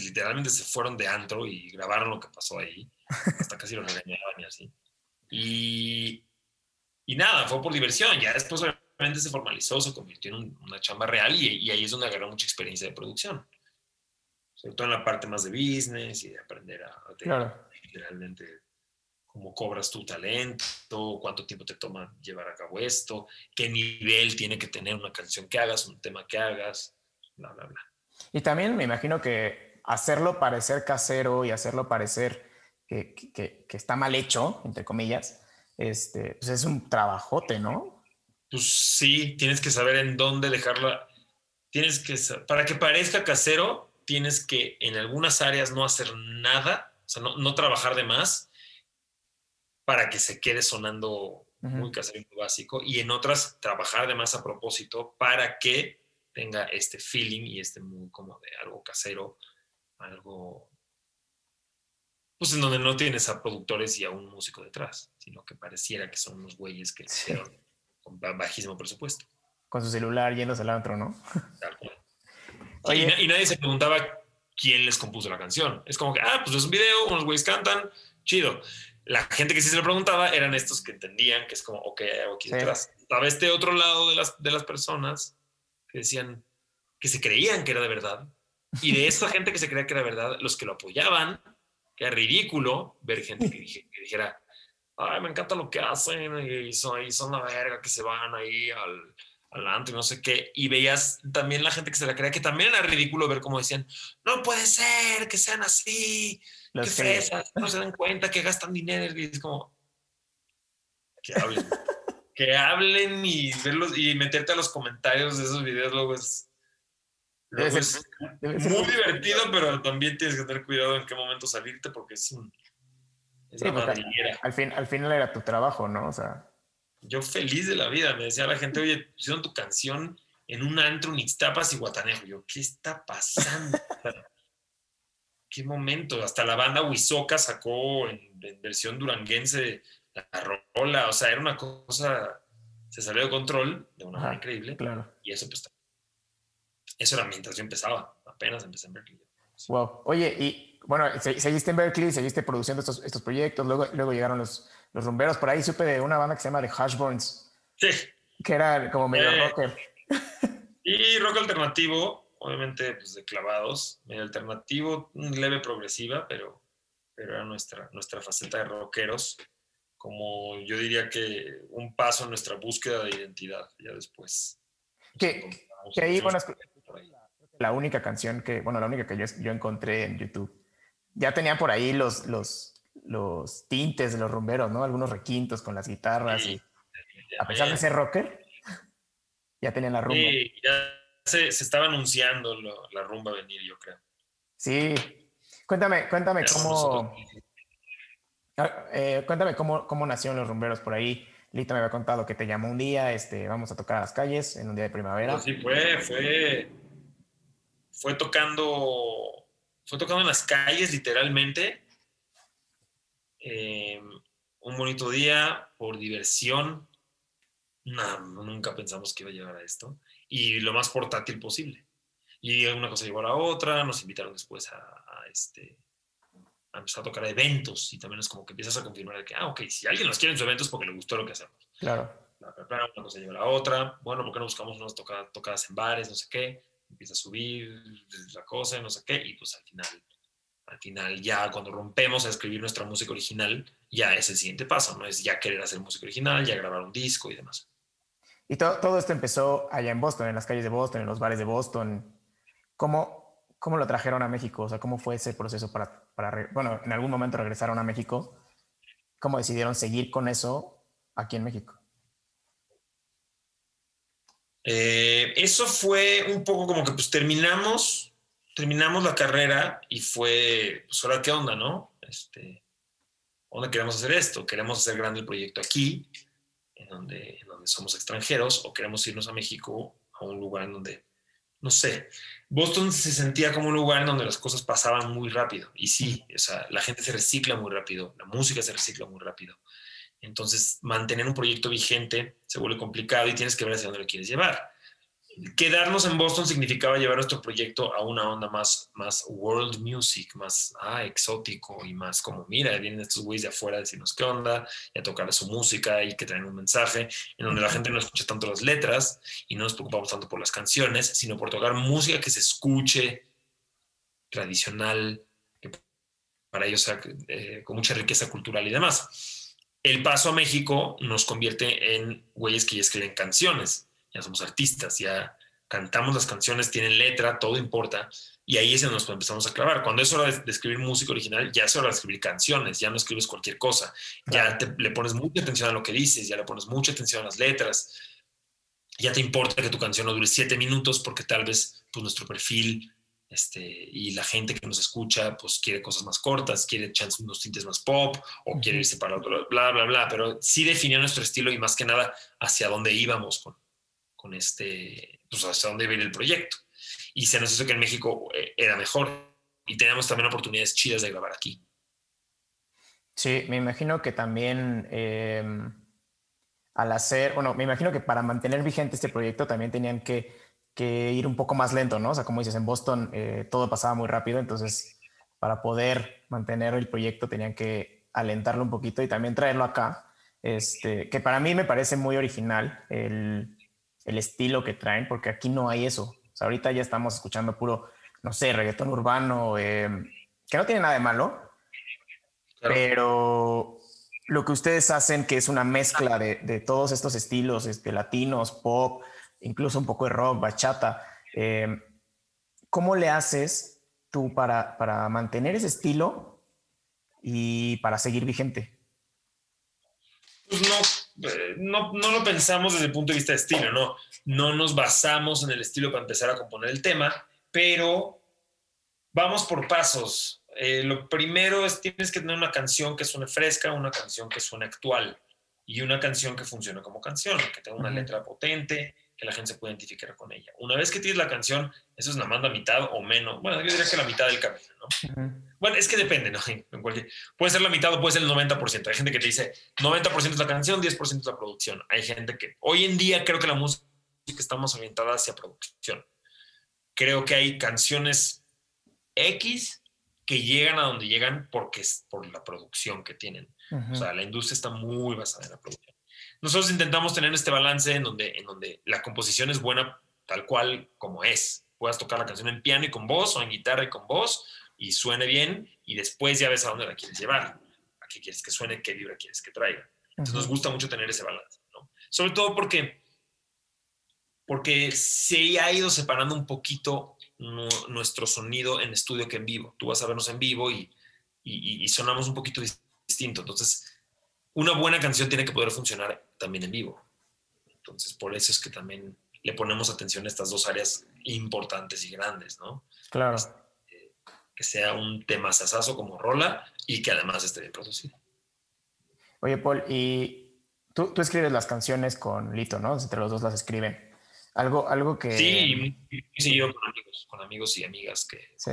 literalmente se fueron de antro y grabaron lo que pasó ahí hasta casi lo regañaban y así. Y, y nada, fue por diversión. Ya después obviamente se formalizó, se convirtió en una chamba real y, y, ahí es donde agarró mucha experiencia de producción. Sobre todo en la parte más de business y de aprender a, a claro. realmente cómo cobras tu talento, cuánto tiempo te toma llevar a cabo esto, qué nivel tiene que tener una canción que hagas, un tema que hagas, bla, bla, bla. Y también me imagino que hacerlo parecer casero y hacerlo parecer que, que, que está mal hecho, entre comillas, este, pues es un trabajote, ¿no? Pues sí, tienes que saber en dónde dejarla. Tienes que, para que parezca casero, tienes que en algunas áreas no hacer nada, o sea, no, no trabajar de más para que se quede sonando uh -huh. muy casero y muy básico, y en otras trabajar de más a propósito para que tenga este feeling y este muy como de algo casero, algo pues en donde no tienes a productores y a un músico detrás, sino que pareciera que son unos güeyes que sí. hicieron con bajísimo presupuesto. Con su celular yéndose al otro, ¿no? [laughs] Oye. Y, y, nadie se preguntaba quién les compuso la canción. Es como que, ah, pues es un video, unos güeyes cantan, chido. La gente que sí se lo preguntaba eran estos que entendían que es como, ok, hay algo aquí sí. detrás. Estaba este otro lado de las, de las personas que decían que se creían que era de verdad. Y de esa gente que se creía que era verdad, los que lo apoyaban era ridículo ver gente que, dije, que, dijera, ay, me encanta lo que hacen y son, y son la verga, que se van ahí al, al antro y no sé qué. Y veías también la gente que se la creía que también era ridículo ver cómo decían, no puede ser que sean así, Los que fresas, no se dan cuenta que gastan dinero. Y es como, que hablen. [laughs] que hablen y verlos y meterte a los comentarios de esos videos luego es Debe ser, es debe ser muy divertido, pero también tienes que tener cuidado en qué momento salirte porque es un. Es sí, al, fin, al final era tu trabajo, ¿no? O sea. Yo feliz de la vida. Me decía la gente, oye, pusieron tu canción en un antro, en Ixtapas y Guatanejo. Yo, ¿qué está pasando? [laughs] ¿Qué momento? Hasta la banda Huizoca sacó en, en, versión duranguense la rola. O sea, era una cosa. Se salió de control de una manera increíble. Claro. Y eso, pues, eso era mientras yo empezaba, apenas empecé en Berkeley. Wow. Oye, y bueno, seguiste en Berkeley, seguiste produciendo estos, estos proyectos, luego, luego llegaron los, los rumberos. Por ahí supe de una banda que se llama The Hashburns. Sí. Que era como medio eh, rocker. Y rock alternativo, obviamente, pues de clavados, medio alternativo, leve progresiva, pero, pero era nuestra, nuestra faceta de rockeros. Como yo diría que un paso en nuestra búsqueda de identidad, ya después. Que, que ahí, bueno, la única canción que, bueno, la única que yo, yo encontré en YouTube. Ya tenían por ahí los, los, los tintes de los rumberos, ¿no? Algunos requintos con las guitarras. Sí, y, a pesar de ser rocker, [laughs] ya tenían la rumba. Sí, ya se, se estaba anunciando lo, la rumba venir, yo creo. Sí. Cuéntame, cuéntame ya cómo. Eh, cuéntame cómo, cómo nacieron los rumberos por ahí. Lito me había contado que te llamó un día, este, vamos a tocar a las calles en un día de primavera. Sí, fue, fue, fue tocando, fue tocando en las calles literalmente. Eh, un bonito día por diversión. No, nunca pensamos que iba a llegar a esto. Y lo más portátil posible. Y una cosa llevó a la otra, nos invitaron después a, a este, a empezar a tocar a eventos y también es como que empiezas a confirmar que, ah, ok, si alguien nos quiere en su evento es porque le gustó lo que hacemos. Claro. La, la, una cosa lleva a la otra, bueno, ¿por qué no buscamos unas tocadas, tocadas en bares, no sé qué? Empieza a subir la cosa, no sé qué, y pues al final, al final ya cuando rompemos a escribir nuestra música original, ya es el siguiente paso, ¿no? Es ya querer hacer música original, ya grabar un disco y demás. Y todo, todo esto empezó allá en Boston, en las calles de Boston, en los bares de Boston. ¿Cómo, cómo lo trajeron a México? O sea, ¿cómo fue ese proceso para, para, bueno, en algún momento regresaron a México? ¿Cómo decidieron seguir con eso aquí en México? Eh, eso fue un poco como que pues terminamos, terminamos la carrera y fue, pues ahora qué onda, ¿no? Este, ¿Dónde queremos hacer esto? ¿Queremos hacer grande el proyecto aquí, en donde, en donde somos extranjeros, o queremos irnos a México, a un lugar en donde no sé, Boston se sentía como un lugar en donde las cosas pasaban muy rápido. Y sí, o sea, la gente se recicla muy rápido, la música se recicla muy rápido. Entonces, mantener un proyecto vigente se vuelve complicado y tienes que ver hacia dónde lo quieres llevar. quedarnos en Boston significaba llevar nuestro proyecto a una onda más, más world music, más ah, exótico y más como, mira, vienen estos güeyes de afuera a decirnos qué onda y a tocar su música y que traen un mensaje, en donde la gente no escucha tanto las letras y no nos preocupamos tanto por las canciones, sino por tocar música que se escuche tradicional, que para ellos sea eh, con mucha riqueza cultural y demás. El paso a México nos convierte en güeyes que ya escriben canciones ya somos artistas, ya cantamos las canciones, tienen letra, todo importa. Y ahí es donde nos empezamos a clavar. Cuando es hora de, escribir música original, ya es hora de escribir canciones, ya no escribes cualquier cosa. Ya le pones mucha atención a lo que dices, ya le pones mucha atención a las letras. Ya te importa que tu canción no dure siete minutos porque tal vez pues, nuestro perfil este, y la gente que nos escucha pues quiere cosas más cortas, quiere chance unos tintes más pop o quiere irse para otro, bla, bla, bla. Pero sí definió nuestro estilo y más que nada hacia dónde íbamos con, con este, pues hasta dónde viene el proyecto. Y se nos hizo que en México eh, era mejor y tenemos también oportunidades chidas de grabar aquí. Sí, me imagino que también em, al hacer, bueno, me imagino que para mantener vigente este proyecto también tenían que, que ir un poco más lento, ¿no? O sea, como dices, en Boston eh, todo pasaba muy rápido, entonces para poder mantener el proyecto tenían que alentarlo un poquito y también traerlo acá, este, que para mí me parece muy original el, el estilo que traen, porque aquí no hay eso. O sea, ahorita ya estamos escuchando puro, no sé, reggaetón urbano, em, que no tiene nada de malo, pero lo que ustedes hacen, que es una mezcla de, de todos estos estilos, este, latinos, pop, incluso un poco de rock, bachata, em, ¿cómo le haces tú para, para mantener ese estilo y para seguir vigente? Pues no, eh, no, no, lo pensamos desde el punto de vista de estilo, no. No nos basamos en el estilo para empezar a componer el tema, pero vamos por pasos. Eh, lo primero es tienes que tener una canción que suene fresca, una canción que suene actual y una canción que funcione como canción, que tenga una letra potente, que la gente se pueda identificar con ella. Una vez que tienes la canción, eso es una manda mitad o menos. Bueno, yo diría que la mitad del camino, ¿no? Bueno, es que depende, ¿no? [laughs] Puede ser la mitad o puede ser el 90%. Hay gente que te dice 90% es la canción, 10% es la producción. Hay gente que hoy en día creo que la música estamos orientada hacia producción. Creo que hay canciones X que llegan a donde llegan porque es por la producción que tienen. O sea, la industria está muy basada en la producción. Nosotros intentamos tener este balance en donde, en donde la composición es buena tal cual como es. Puedas tocar la canción en piano y con voz o en guitarra y con voz y suene bien y después ya ves a dónde la quieres llevar. A qué quieres que suene, qué vibra quieres que traiga. Entonces nos gusta mucho tener ese balance, ¿no? Sobre todo porque, porque se ha ido separando un poquito nuestro sonido en estudio que en vivo. Tú vas a vernos en vivo y, y, y sonamos un poquito distinto. Entonces, una buena canción tiene que poder funcionar también en vivo. Entonces, por eso es que también le ponemos atención a estas dos áreas importantes y grandes, ¿no? Claro. Este, que sea un tema sasazo como rola y que además esté bien producido. Oye, Paul, y tú, tú escribes las canciones con Lito, ¿no? Entre los dos las escriben. Algo, algo que... Sí, sí, yo con amigos, con amigos y amigas que sí.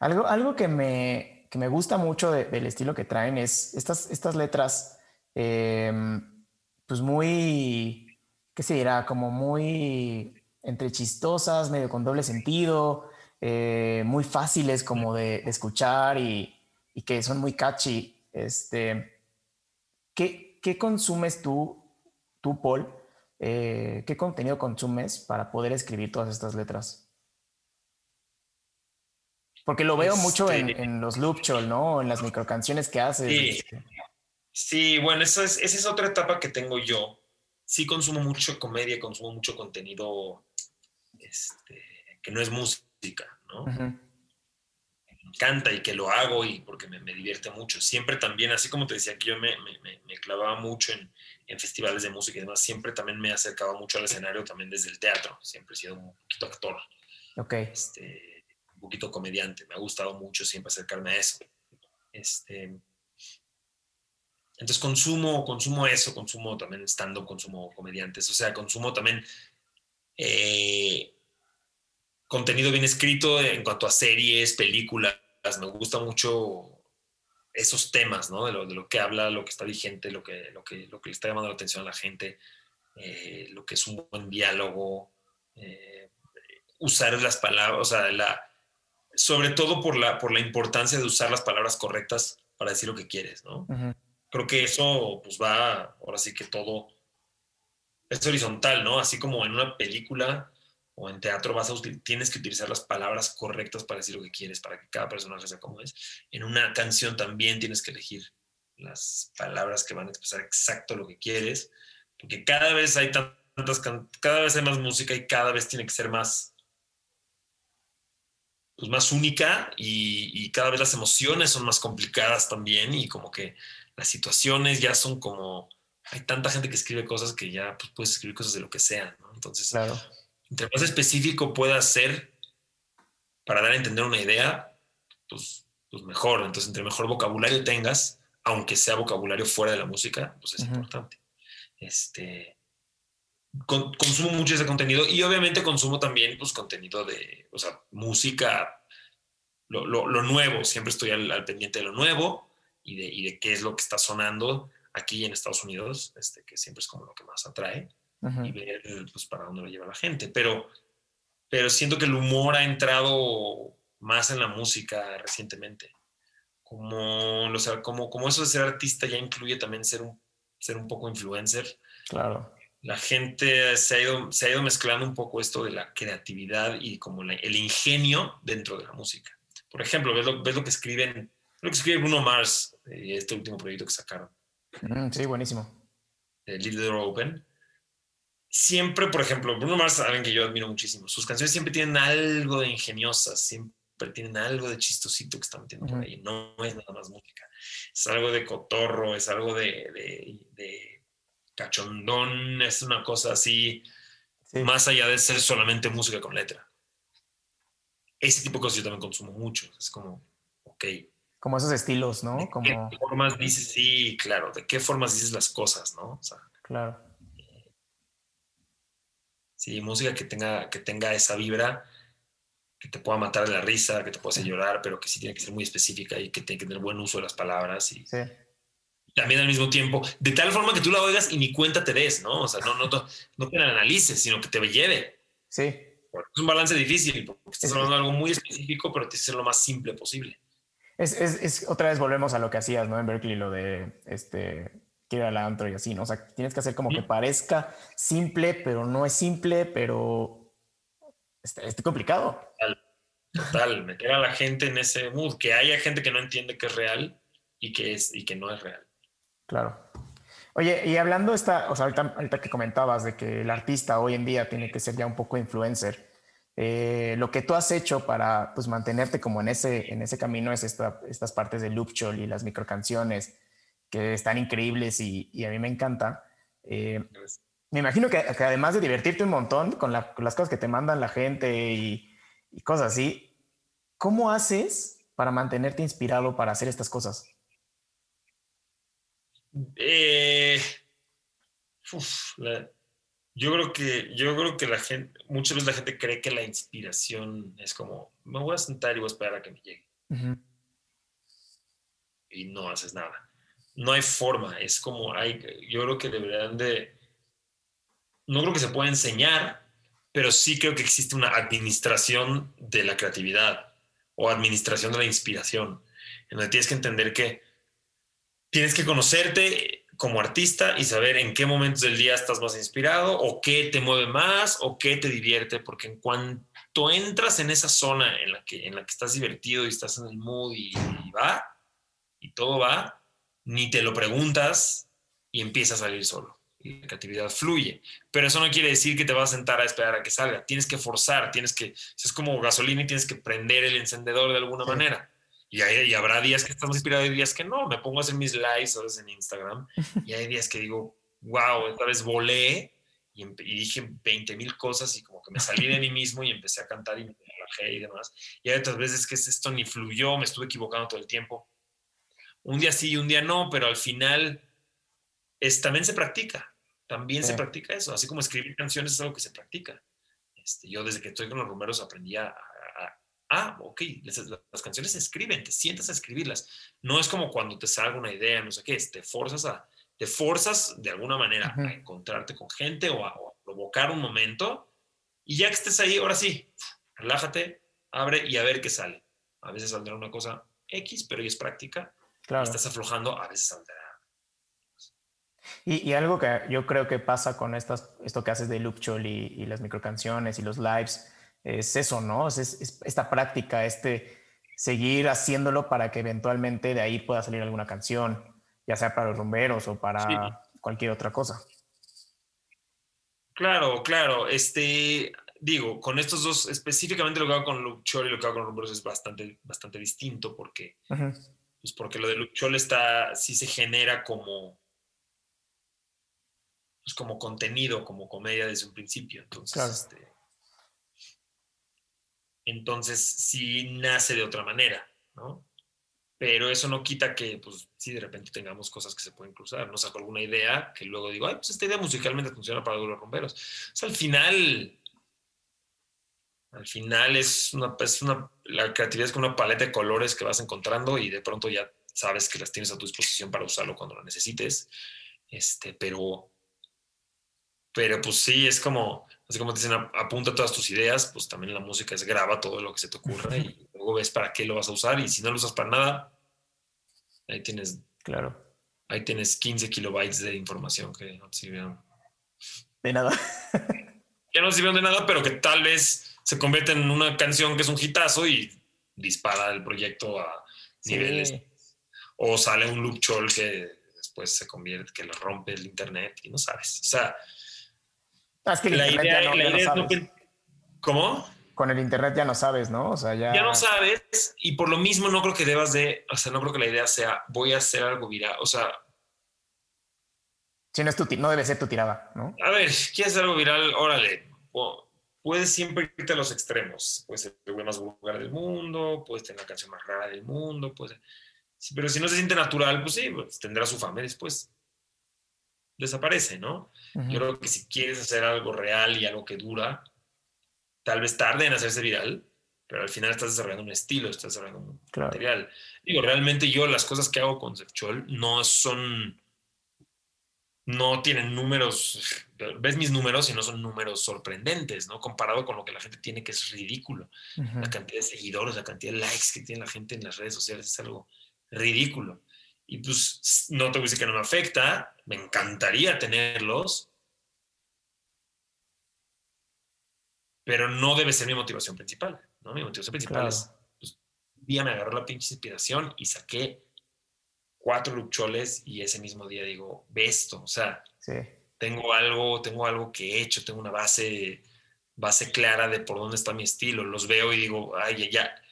Algo, algo que me, me gusta mucho del estilo que traen es estas, estas letras, em, pues muy, ¿qué se dirá? Como muy entre chistosas, medio con doble sentido, eh, muy fáciles como de, escuchar y, y, que son muy catchy. Este, ¿qué, qué consumes tú, tú Paul? Eh, ¿Qué contenido consumes para poder escribir todas estas letras? Porque lo veo mucho en, este en, los loopchol, ¿no? En las microcanciones que haces. Sí, este. sí bueno, esa es, esa es otra etapa que tengo yo. Sí consumo mucho comedia, consumo mucho contenido este, que no es música, ¿no? Me encanta y que lo hago y porque me, me, divierte mucho. Siempre también, así como te decía que yo me, me, me clavaba mucho en, en, festivales de música y demás, siempre también me acercaba mucho al escenario también desde el teatro. Siempre he sido un poquito actor. Ok. Este, un poquito comediante. Me ha gustado mucho siempre acercarme a eso. Este, entonces consumo, consumo eso, consumo también estando, consumo comediantes, o sea, consumo también eh, contenido bien escrito en cuanto a series, películas. Me gusta mucho esos temas, ¿no? De lo, de lo que habla, lo que está vigente, lo que, lo que, lo que le está llamando la atención a la gente, eh, lo que es un buen diálogo, eh, usar las palabras, o sea, la, sobre todo por la, por la importancia de usar las palabras correctas para decir lo que quieres, ¿no? Creo que eso pues va, ahora sí que todo es horizontal, ¿no? Así como en una película o en teatro vas a tienes que utilizar las palabras correctas para decir lo que quieres, para que cada personaje sea como es. En una canción también tienes que elegir las palabras que van a expresar exacto lo que quieres, porque cada vez hay tantas, cada vez hay más música y cada vez tiene que ser más, pues más única y, cada vez las emociones son más complicadas también y como que las situaciones ya son como, hay tanta gente que escribe cosas que ya pues, puedes escribir cosas de lo que sea, ¿no? Entonces, claro. entre más específico pueda ser para dar a entender una idea, pues, pues mejor. Entonces, entre mejor vocabulario tengas, aunque sea vocabulario fuera de la música, pues es importante. Este, consumo mucho ese contenido y obviamente consumo también pues, contenido de, o sea, música, lo, lo, nuevo, siempre estoy al, pendiente de lo nuevo y de, y de, qué es lo que está sonando aquí en Estados Unidos, este, que siempre es como lo que más atrae y ver pues, para dónde lo lleva la gente. Pero, pero siento que el humor ha entrado más en la música recientemente como, o sea, como, como eso de ser artista ya incluye también ser un, ser un poco influencer. Claro. La gente se ha, ido, se ha ido mezclando un poco esto de la creatividad y como el ingenio dentro de la música. Por ejemplo, ves lo, ves lo que escriben, lo que escribe Bruno Mars, eh, este último proyecto que sacaron. Mm, sí, buenísimo. El Little Open. Siempre, por ejemplo, Bruno Mars, alguien que yo admiro muchísimo, sus canciones siempre tienen algo de ingeniosas, siempre tienen algo de chistosito que están metiendo por ahí. No, es nada más música. Es algo de cotorro, es algo de, de, cachondón, es una cosa así, más allá de ser solamente música con letra. Ese tipo de cosas yo también consumo mucho. Es como, ok. Como esos estilos, ¿no? ¿De como... qué formas dices? Sí, claro. ¿De qué formas dices las cosas, no? O sea, claro. Sí, música que tenga, que tenga esa vibra que te pueda matar de la risa, que te pueda hacer llorar, pero que sí tiene que ser muy específica y que tiene que tener buen uso de las palabras. Y sí. También al mismo tiempo, de tal forma que tú la oigas y ni cuenta te des, ¿no? O sea, no, no, no te la analices, sino que te lleve. Sí. es un balance difícil, porque estás hablando de algo muy específico, pero tienes que ser lo más simple posible. Es, es, es, otra vez volvemos a lo que hacías, ¿no? En Berkeley, lo de este, que era el antro y así, ¿no? O sea, tienes que hacer como que parezca simple, pero no es simple, pero es, complicado. Total, total, meter a la gente en ese mood, que haya gente que no entiende que es real y que, es, y que no es real. Claro. Oye, y hablando esta, o sea, ahorita, que comentabas de que el artista hoy en día tiene que ser ya un poco influencer, eh, lo que tú has hecho para pues, mantenerte como en ese, en ese camino es esta, estas partes de Loopchol y las microcanciones que están increíbles y, y a mí me encanta. Eh, me imagino que, además de divertirte un montón con, las cosas que te mandan la gente y, cosas así, ¿cómo haces para mantenerte inspirado para hacer estas cosas? Eh, yo creo que yo creo que la gente muchas veces la gente cree que la inspiración es como me voy a sentar y voy a esperar a que me llegue y no haces nada. No hay forma es como hay yo creo que deberían de no creo que se pueda enseñar, pero sí creo que existe una administración de la creatividad o administración de la inspiración, en donde tienes que entender que tienes que conocerte como artista y saber en qué momentos del día estás más inspirado o qué te mueve más o qué te divierte, porque en cuanto entras en esa zona en la que, en la que estás divertido y estás en el mood y va, y todo va, ni te lo preguntas y empieza a salir solo la creatividad fluye. Pero eso no quiere decir que te vas a sentar a esperar a que salga. Tienes que forzar, tienes que, es como gasolina y tienes que prender el encendedor de alguna manera. Y, hay, y, habrá días que estamos inspirados y días que no. Me pongo a hacer mis lives a veces en Instagram y hay días que digo, wow, esta vez volé y, dije 20 mil cosas y como que me salí de mí mismo y empecé a cantar y me relajé y demás. Y hay otras veces que esto ni fluyó, me estuve equivocando todo el tiempo. Un día sí y un día no, pero al final es, también se practica también se practica eso, así como escribir canciones es algo que se practica. Este, yo desde que estoy con los rumberos aprendí a, ah, ok, las, canciones se escriben, te sientas a escribirlas. No es como cuando te salga una idea, no sé qué, te forzas a, te forzas de alguna manera a encontrarte con gente o a, provocar un momento Y ya que estés ahí, ahora sí, relájate, abre y a ver qué sale. A veces saldrá una cosa X, pero es práctica. Claro. Estás aflojando, a veces saldrá. Y, algo que yo creo que pasa con estas, esto que haces de Loop y, y las microcanciones y los lives, es eso, ¿no? Es, esta práctica, este seguir haciéndolo para que eventualmente de ahí pueda salir alguna canción, ya sea para los rumberos o para cualquier otra cosa. Claro, claro. Este, digo, con estos dos, específicamente lo que hago con Luke y lo que hago con Rumberos es bastante, bastante distinto porque, pues porque lo de Luke está, sí se genera como, pues como contenido, como comedia desde un principio. Entonces, este, entonces sí nace de otra manera, ¿no? Pero eso no quita que, pues, sí, de repente tengamos cosas que se pueden cruzar. No saco alguna idea que luego digo, ay, pues esta idea musicalmente funciona para los romperos. O sea, al final, al final es una, es una, la creatividad es como una paleta de colores que vas encontrando y de pronto ya sabes que las tienes a tu disposición para usarlo cuando lo necesites. Este, pero, pero pues sí, es como, así como te dicen, apunta todas tus ideas, pues también la música es graba todo lo que se te ocurra y [laughs] luego ves para qué lo vas a usar y si no lo usas para nada, ahí tienes, claro. Ahí tienes 15 kilobytes de información que no te sirvieron. De nada. [laughs] ya no sirvieron de nada, pero que tal vez se convierte en una canción que es un hitazo y dispara el proyecto a niveles. O sale un loop chol que después se convierte, que lo rompe el internet y no sabes. O sea, es que la idea, ya no, la ¿Cómo? Con el internet ya no sabes, ¿no? O sea, ya... Ya no sabes y por lo mismo no creo que debas de, o sea, no creo que la idea sea voy a hacer algo viral, o sea... Si no, es tu, no debe ser tu tirada, ¿no? A ver, ¿quieres hacer algo viral? Órale, puedes siempre irte a los extremos. Puedes ser el güey más vulgar del mundo, puedes tener la canción más rara del mundo, puedes... pero si no se siente natural, pues sí, pues tendrá su fama después desaparece, ¿no? Yo creo que si quieres hacer algo real y algo que dura, tal vez tarde en hacerse viral, pero al final estás desarrollando un estilo, estás desarrollando un material. Digo, realmente yo las cosas que hago conceptual no son, no tienen números, ves mis números y no son números sorprendentes, ¿no? Comparado con lo que la gente tiene, que es ridículo. La cantidad de seguidores, la cantidad de likes que tiene la gente en las redes sociales es algo ridículo. Y pues no te voy a decir que no me afecta, me encantaría tenerlos, pero no debe ser mi motivación principal, ¿no? Mi motivación principal es, pues, un día me agarró la pinche inspiración y saqué cuatro lucholes y ese mismo día digo, ve esto, o sea, tengo algo, tengo algo que he hecho, tengo una base, base clara de por dónde está mi estilo, los veo y digo, ay, ya, ya,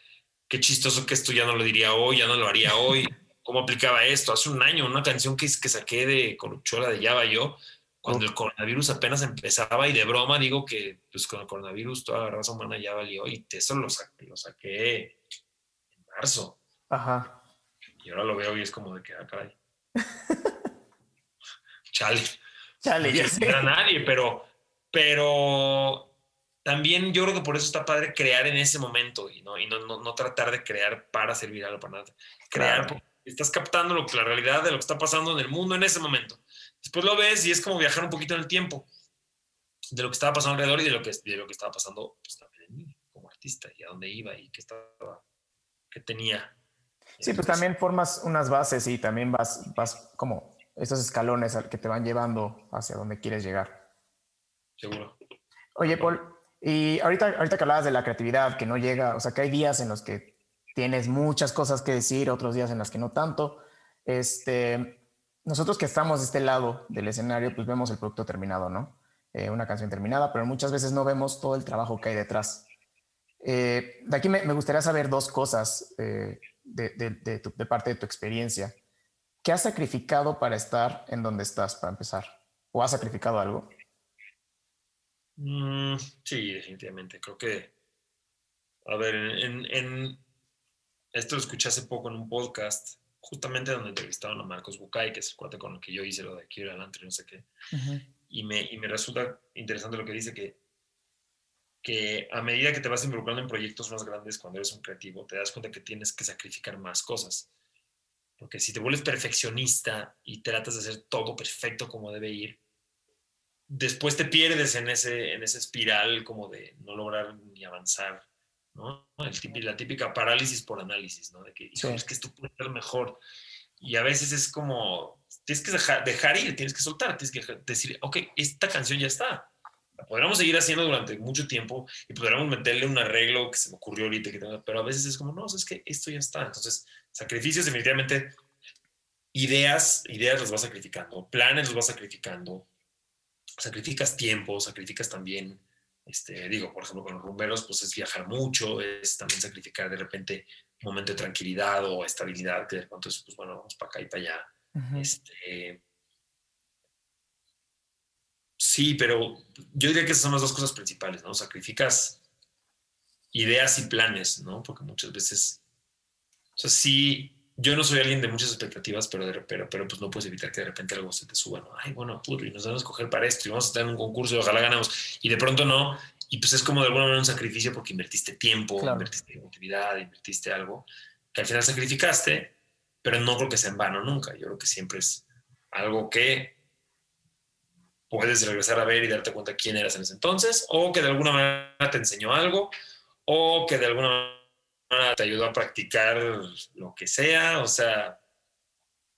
qué chistoso que esto ya no lo diría hoy, ya no lo haría hoy. [laughs] cómo aplicaba esto. Hace un año, una canción que, que saqué de Coluchola de Java yo, cuando el coronavirus apenas empezaba y de broma digo que pues con el coronavirus toda la raza humana ya valió y eso lo saqué, lo saqué en marzo. Ajá. Y ahora lo veo y es como de que, ah, caray. [laughs] Chale. Chale, ya sé. No era nadie, pero, pero también yo creo que por eso está padre crear en ese momento y no, y no, no, tratar de crear para servir algo para nada. Crear estás captando lo, la realidad de lo que está pasando en el mundo en ese momento. Después lo ves y es como viajar un poquito en el tiempo de lo que estaba pasando alrededor y de lo que, de lo que estaba pasando pues, también en mí como artista y a dónde iba y qué estaba, qué tenía. Sí, pues también formas unas bases y también vas, vas como esos escalones que te van llevando hacia donde quieres llegar. Seguro. Oye, Paul, y ahorita, ahorita que hablabas de la creatividad, que no llega, o sea, que hay días en los que tienes muchas cosas que decir, otros días en las que no tanto. Este, nosotros que estamos de este lado del escenario, pues vemos el producto terminado, ¿no? Eh, una canción terminada, pero muchas veces no vemos todo el trabajo que hay detrás. Eh, de aquí me, gustaría saber dos cosas eh, de, parte de tu experiencia. ¿Qué has sacrificado para estar en donde estás, para empezar? ¿O has sacrificado algo? Mm, sí, definitivamente. Creo que, a ver, en, esto lo escuché hace poco en un podcast, justamente donde entrevistaron a Marcos Bucay, que es el cuate con el que yo hice lo de aquí adelante, no sé qué. y, me, y me resulta interesante lo que dice que, que a medida que te vas involucrando en proyectos más grandes cuando eres un creativo, te das cuenta que tienes que sacrificar más cosas. Porque si te vuelves perfeccionista y tratas de hacer todo perfecto como debe ir, después te pierdes en ese, en esa espiral como de no lograr ni avanzar, ¿no? la típica parálisis por análisis, ¿no? De que es que esto puede ser mejor. Y a veces es como, tienes que dejar, dejar ir, tienes que soltar, tienes que decir, ok, esta canción ya está. La podríamos seguir haciendo durante mucho tiempo y podríamos meterle un arreglo que se me ocurrió ahorita, que pero a veces es como, no, es que esto ya está. Entonces, sacrificios definitivamente, ideas, ideas las vas sacrificando, planes los vas sacrificando, sacrificas tiempo, sacrificas también, este, digo, por ejemplo, con los rumberos, pues es viajar mucho, es también sacrificar de repente un momento de tranquilidad o estabilidad, que de pronto es, pues bueno, vamos para acá y para allá. este, sí, pero yo diría que esas son las dos cosas principales, ¿no? Sacrificas ideas y planes, ¿no? Porque muchas veces, o sea, sí, yo no soy alguien de muchas expectativas, pero, de, pero, pero pues no puedes evitar que de repente algo se te suba, ¿no? Ay, bueno, y nos vamos a escoger para esto y vamos a estar en un concurso y ojalá ganamos. Y de pronto no. Y pues es como de alguna manera un sacrificio porque invertiste tiempo, invertiste actividad, invertiste algo que al final sacrificaste, pero no creo que sea en vano nunca. Yo creo que siempre es algo que puedes regresar a ver y darte cuenta quién eras en ese entonces, o que de alguna manera te enseñó algo, o que de alguna manera te ayudó a practicar lo que sea, o sea,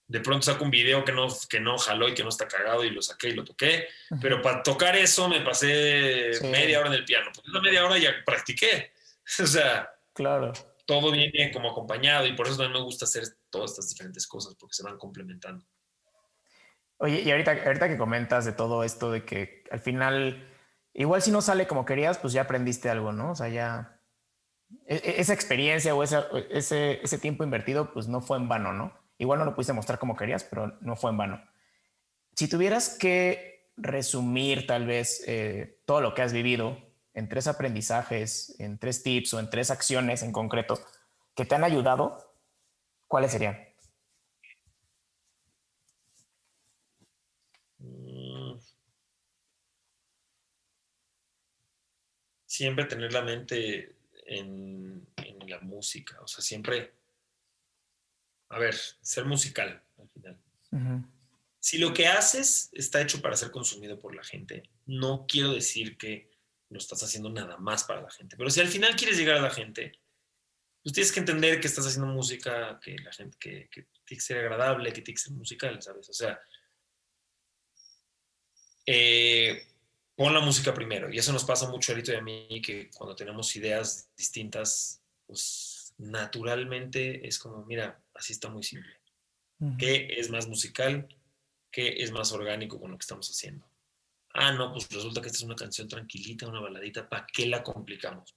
de pronto saco un video que no, que no jaló y que no está cagado y lo saqué y lo toqué, pero para tocar eso me pasé media hora en el piano, pues esa media hora ya practiqué, [laughs] o sea, claro. todo viene como acompañado y por eso también me gusta hacer todas estas diferentes cosas porque se van complementando. Oye, y ahorita, ahorita que comentas de todo esto, de que al final, igual si no sale como querías, pues ya aprendiste algo, ¿no? O sea, ya esa experiencia o ese, ese tiempo invertido, pues no fue en vano, ¿no? Igual no lo pudiste mostrar como querías, pero no fue en vano. Si tuvieras que resumir tal vez eh, todo lo que has vivido en tres aprendizajes, en tres tips o en tres acciones en concreto que te han ayudado, ¿cuáles serían? Mm. Siempre tener la mente en, la música. O sea, siempre, a ver, ser musical al final. Si lo que haces está hecho para ser consumido por la gente, no quiero decir que no estás haciendo nada más para la gente, pero si al final quieres llegar a la gente, pues tienes que entender que estás haciendo música, que la gente, que, que tiene que ser agradable, que tiene que ser musical, ¿sabes? O sea, eh, pon la música primero. Y eso nos pasa mucho ahorita y a mí, que cuando tenemos ideas distintas, pues naturalmente es como, mira, así está muy simple. ¿Qué es más musical? ¿Qué es más orgánico con lo que estamos haciendo? Ah, no, pues resulta que esta es una canción tranquilita, una baladita, ¿para qué la complicamos?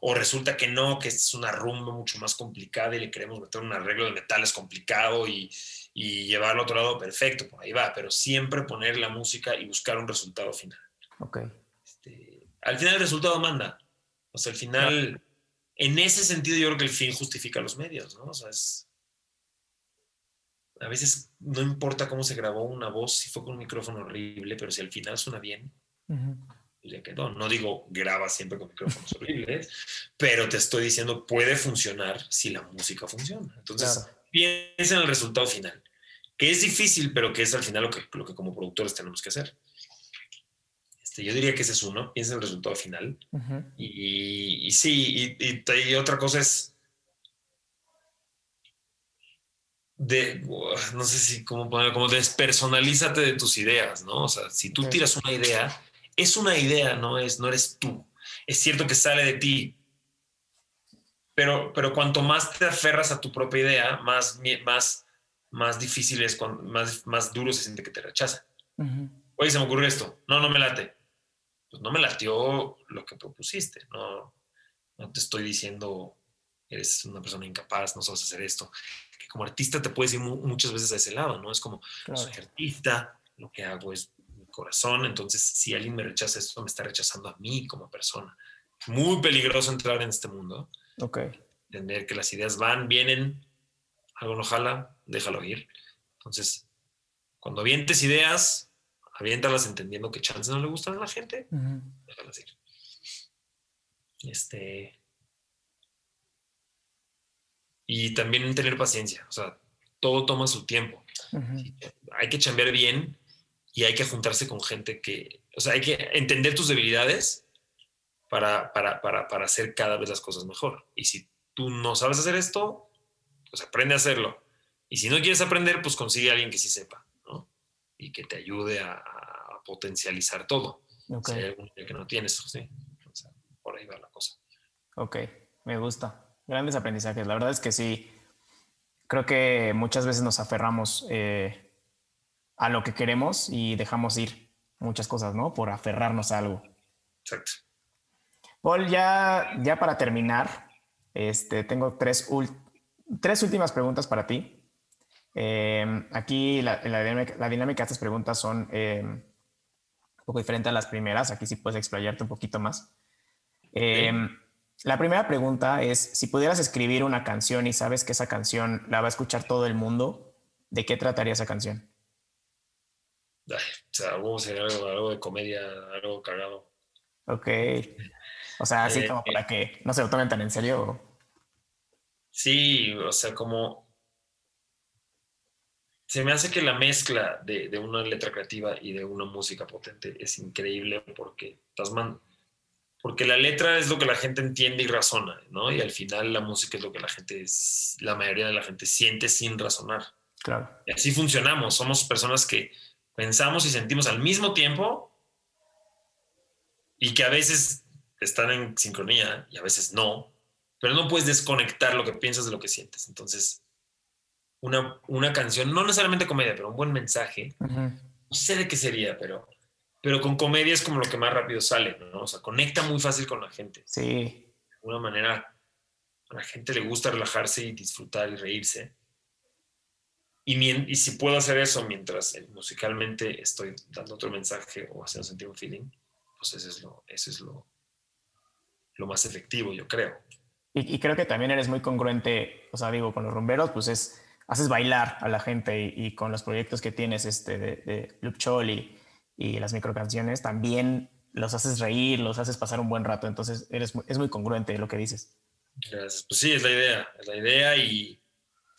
O resulta que no, que esta es una rumba mucho más complicada y le queremos meter un arreglo de metales complicado y, y llevarlo a otro lado perfecto, por ahí va, pero siempre poner la música y buscar un resultado final. Ok. Este, al final el resultado manda. O sea, al final, en ese sentido yo creo que el fin justifica los medios, ¿no? O sea, es... A veces no importa cómo se grabó una voz, si fue con un micrófono horrible, pero si al final suena bien, pues ya quedó. No digo graba siempre con micrófonos [laughs] horribles, pero te estoy diciendo puede funcionar si la música funciona. Entonces, piensa en el resultado final, que es difícil, pero que es al final lo que, lo que como productores tenemos que hacer. Este, yo diría que ese es uno, piensa en el resultado final. y, sí, y, otra cosa es de, no sé si cómo como despersonalízate de tus ideas, ¿no? O sea, si tú tiras una idea, es una idea, no, es, no eres tú. Es cierto que sale de ti, pero, pero cuanto más te aferras a tu propia idea, más, más, más difícil es, más, más duro se siente que te rechaza. Oye, se me ocurrió esto. No, no me late pues no me latió lo que propusiste, no, no te estoy diciendo eres una persona incapaz, no sabes hacer esto. Que como artista te puedes ir muchas veces a ese lado, ¿no? Es como, soy artista, lo que hago es mi corazón, entonces si alguien me rechaza esto, me está rechazando a mí como persona. Muy peligroso entrar en este mundo. Ok. Entender que las ideas van, vienen, algo no jala, déjalo ir. Entonces, cuando vientes ideas, aviéntalas entendiendo que chances no le gustan a la gente, déjalas ir. Este. Y también tener paciencia, o sea, todo toma su tiempo. Hay que chambear bien y hay que juntarse con gente que, o sea, hay que entender tus debilidades para, para, para, para hacer cada vez las cosas mejor. Y si tú no sabes hacer esto, pues aprende a hacerlo. Y si no quieres aprender, pues consigue a alguien que sí sepa. Y que te ayude a, a potencializar todo. Ok, Si hay algún día que no tienes, sí. O sea, por ahí va la cosa. ok, me gusta. Grandes aprendizajes. La verdad es que sí, creo que muchas veces nos aferramos eh, a lo que queremos y dejamos ir muchas cosas, ¿no? Por aferrarnos a algo. Exacto. Paul, ya, ya para terminar, este, tengo tres, tres últimas preguntas para ti. Eh, aquí la, la dinámica, la dinámica de estas preguntas son eh, un poco diferente a las primeras. Aquí sí puedes explayarte un poquito más. Eh, La primera pregunta es, si pudieras escribir una canción y sabes que esa canción la va a escuchar todo el mundo, ¿de qué trataría esa canción? Ay, o sea, vamos a hacer algo, algo de comedia, algo cagado. Ok. O sea, así Eh, como para que no se lo tomen tan en serio. Sí, o sea, como se me hace que la mezcla de, de una letra creativa y de una música potente es increíble porque estás man- porque la letra es lo que la gente entiende y razona, ¿no? Y al final la música es lo que la gente, la mayoría de la gente siente sin razonar. Claro. Y así funcionamos, somos personas que pensamos y sentimos al mismo tiempo y que a veces están en sincronía y a veces no, pero no puedes desconectar lo que piensas de lo que sientes. Entonces, una, una canción, no necesariamente comedia, pero un buen mensaje, Ujú. no sé de qué sería, pero, pero con comedia es como lo que más rápido sale, ¿no? O sea, conecta muy fácil con la gente. Sí, De alguna manera, a la gente le gusta relajarse y disfrutar y reírse. Y, y si puedo hacer eso mientras eh, musicalmente estoy dando otro mensaje o haciendo sentir un feeling, pues eso es lo, eso es lo, lo más efectivo, yo creo. Y, y creo que también eres muy congruente, o sea, digo, con los rumberos, pues es, haces bailar a la gente y, con los proyectos que tienes este, de, de Loop Chol y, y las microcanciones, también los haces reír, los haces pasar un buen rato, entonces eres, es muy congruente lo que dices. Pues sí, es la idea, es la idea y,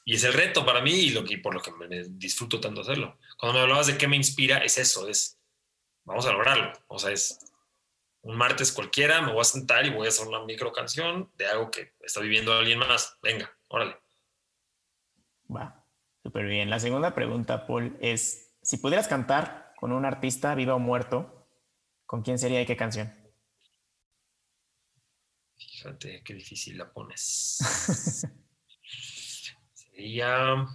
y es el reto para mí y lo que, por lo que me disfruto tanto hacerlo. Cuando me hablabas de qué me inspira, es eso, es, vamos a lograrlo. O sea, es un martes cualquiera, me voy a sentar y voy a hacer una micro canción de algo que está viviendo alguien más. Venga, órale. Va, súper bien. La segunda pregunta, Paul, es, si pudieras cantar con un artista, vivo o muerto, ¿con quién sería y qué canción? Fíjate qué difícil la pones. [laughs] Sería...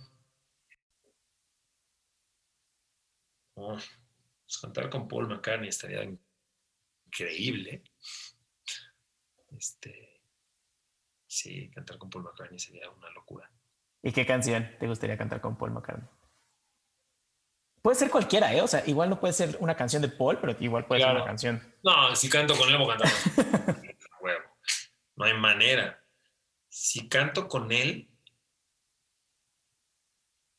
Oh, pues cantar con Paul McCartney estaría increíble. Este, sí, cantar con Paul McCartney sería una locura. ¿Y qué canción te gustaría cantar con Paul McCartney? Puede ser cualquiera, ¿eh? O sea, igual no puede ser una canción de Paul, pero igual puede ser una canción. No, si canto con él, voy a cantar. Huevo. No hay manera. Si canto con él,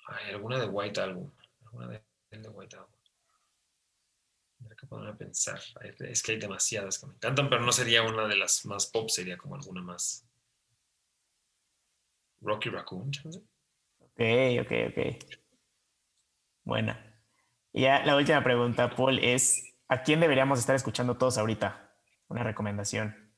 hay alguna de White Album. Alguna de, de White Album. Tendré que ponerme a pensar. Es que hay demasiadas que me encantan, pero no sería una de las más pop, sería como alguna más. Rocky Raccoon, chance. Ok, ok, ok. Buena. Y ya la última pregunta, Paul, es ¿a quién deberíamos estar escuchando todos ahorita? Una recomendación.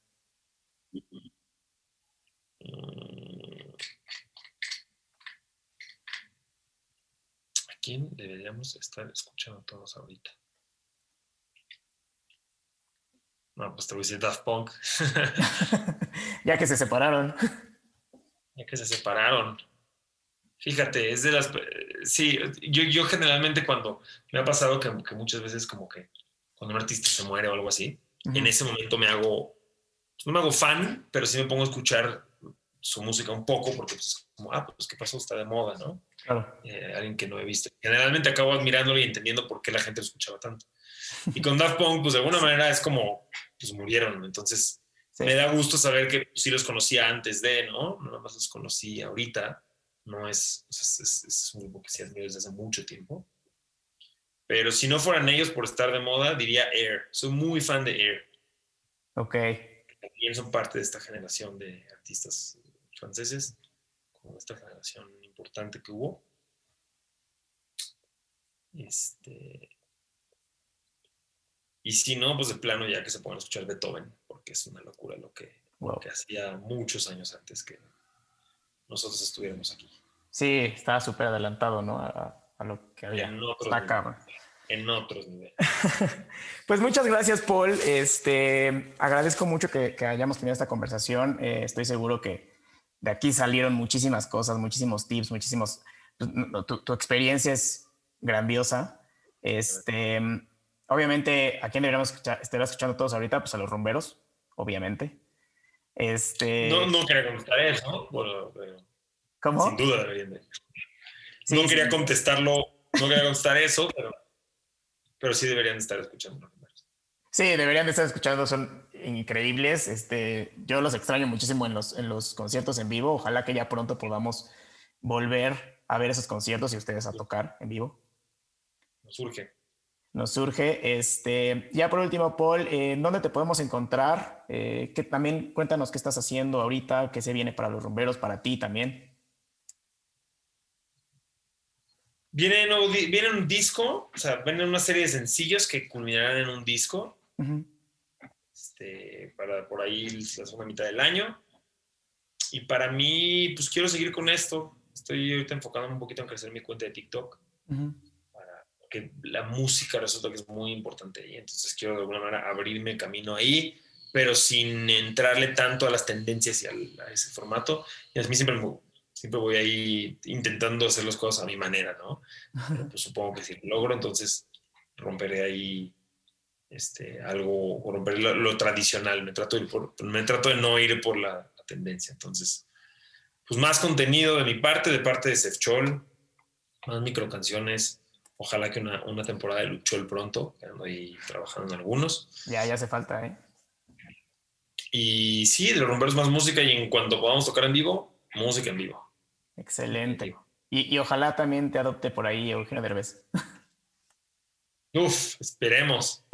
¿A quién deberíamos estar escuchando todos ahorita? No, pues te voy a decir Daft Punk. [laughs] ya que se separaron. Ya que se separaron. Fíjate, es de las... Sí, yo, yo generalmente cuando me ha pasado que, que muchas veces como que cuando un artista se muere o algo así, en ese momento me hago, pues, no me hago fan, pero sí me pongo a escuchar su música un poco porque pues es como, ah, pues qué pasó, está de moda, ¿no? Claro. Eh, alguien que no he visto. Generalmente acabo admirándolo y entendiendo por qué la gente lo escuchaba tanto. Y con Daft Punk, pues de alguna manera es como, pues murieron, entonces Sí. me da gusto saber que sí los conocía antes de, ¿no? Nada más los conocí ahorita. No es, es, es- es un grupo que sí admiro desde hace mucho tiempo. Pero si no fueran ellos por estar de moda, diría Air. Soy muy fan de Air. Ok. También son parte de esta generación de artistas franceses, como esta generación importante que hubo. Este, Y si no, pues de plano ya que se a escuchar Beethoven, porque es una locura lo que, que hacía muchos años antes que nosotros estuviéramos aquí. Sí, estaba súper adelantado, ¿no? A, lo que había. En otros En otros niveles. [laughs] pues muchas gracias, Paul. Este, agradezco mucho que, hayamos tenido esta conversación. Eh, estoy seguro que de aquí salieron muchísimas cosas, muchísimos tips, muchísimos. Pues, tu, experiencia es grandiosa. Este, obviamente, ¿a quién deberíamos escuchar? Estar escuchando todos ahorita? Pues a los rumberos, obviamente. Este... No, no quería contestar eso, bueno, pero ¿Cómo? Sin duda deberían de. no quería contestarlo, no quería contestar eso, pero, pero sí deberían estar escuchando. Sí, deberían de estar escuchando, son increíbles. Este, yo los extraño muchísimo en los, en los conciertos en vivo. Ojalá que ya pronto podamos volver a ver esos conciertos y ustedes a tocar en vivo. Nos surge. Nos surge. Este, ya por último, Paul, eh, ¿dónde te podemos encontrar? Eh, que también cuéntanos qué estás haciendo ahorita, qué se viene para los rumberos, para ti también. Viene, viene un disco, o sea, viene una serie de sencillos que culminarán en un disco. este, para por ahí la segunda mitad del año. Y para mí, pues quiero seguir con esto. Estoy ahorita enfocándome un poquito en crecer mi cuenta de TikTok. para, porque la música resulta que es muy importante ahí. Entonces quiero de alguna manera abrirme camino ahí, pero sin entrarle tanto a las tendencias y a ese formato. Y a mí siempre siempre voy ahí intentando hacer las cosas a mi manera, ¿no? pues supongo que si lo logro, entonces romperé ahí este, algo, o romperé lo, tradicional, me trato, de por, me trato de no ir por la, tendencia, entonces, pues más contenido de mi parte, de parte de Sefchol, más micro canciones, ojalá que una, una temporada de Luchol pronto, que ando ahí trabajando en algunos. Ya, ya hace falta, ¿eh? Y sí, de los romperos más música y en cuanto podamos tocar en vivo, música en vivo. Excelente. Y, ojalá también te adopte por ahí Eugenio Derbez. [laughs] Uf, esperemos.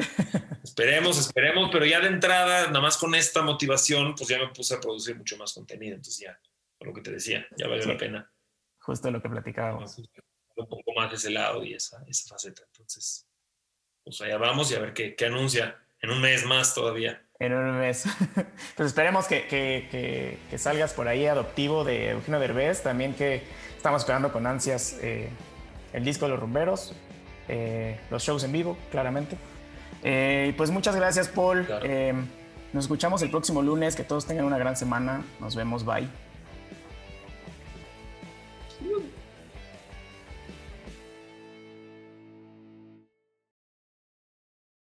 esperemos, esperemos, pero ya de entrada, nada más con esta motivación, pues ya me puse a producir mucho más contenido. Entonces ya, por lo que te decía, ya valió la pena. Justo lo que platicábamos. Un poco más de ese lado y esa, esa faceta. Entonces, pues allá vamos y a ver qué, qué anuncia en un mes más todavía en un mes. [laughs] pues esperemos que, que, que, salgas por ahí adoptivo de Eugenio Derbez. También que estamos esperando con ansias eh, el disco de los rumberos, eh, los shows en vivo, claramente. Eh, pues muchas gracias, Paul. nos escuchamos el próximo lunes. Que todos tengan una gran semana. Nos vemos. Bye.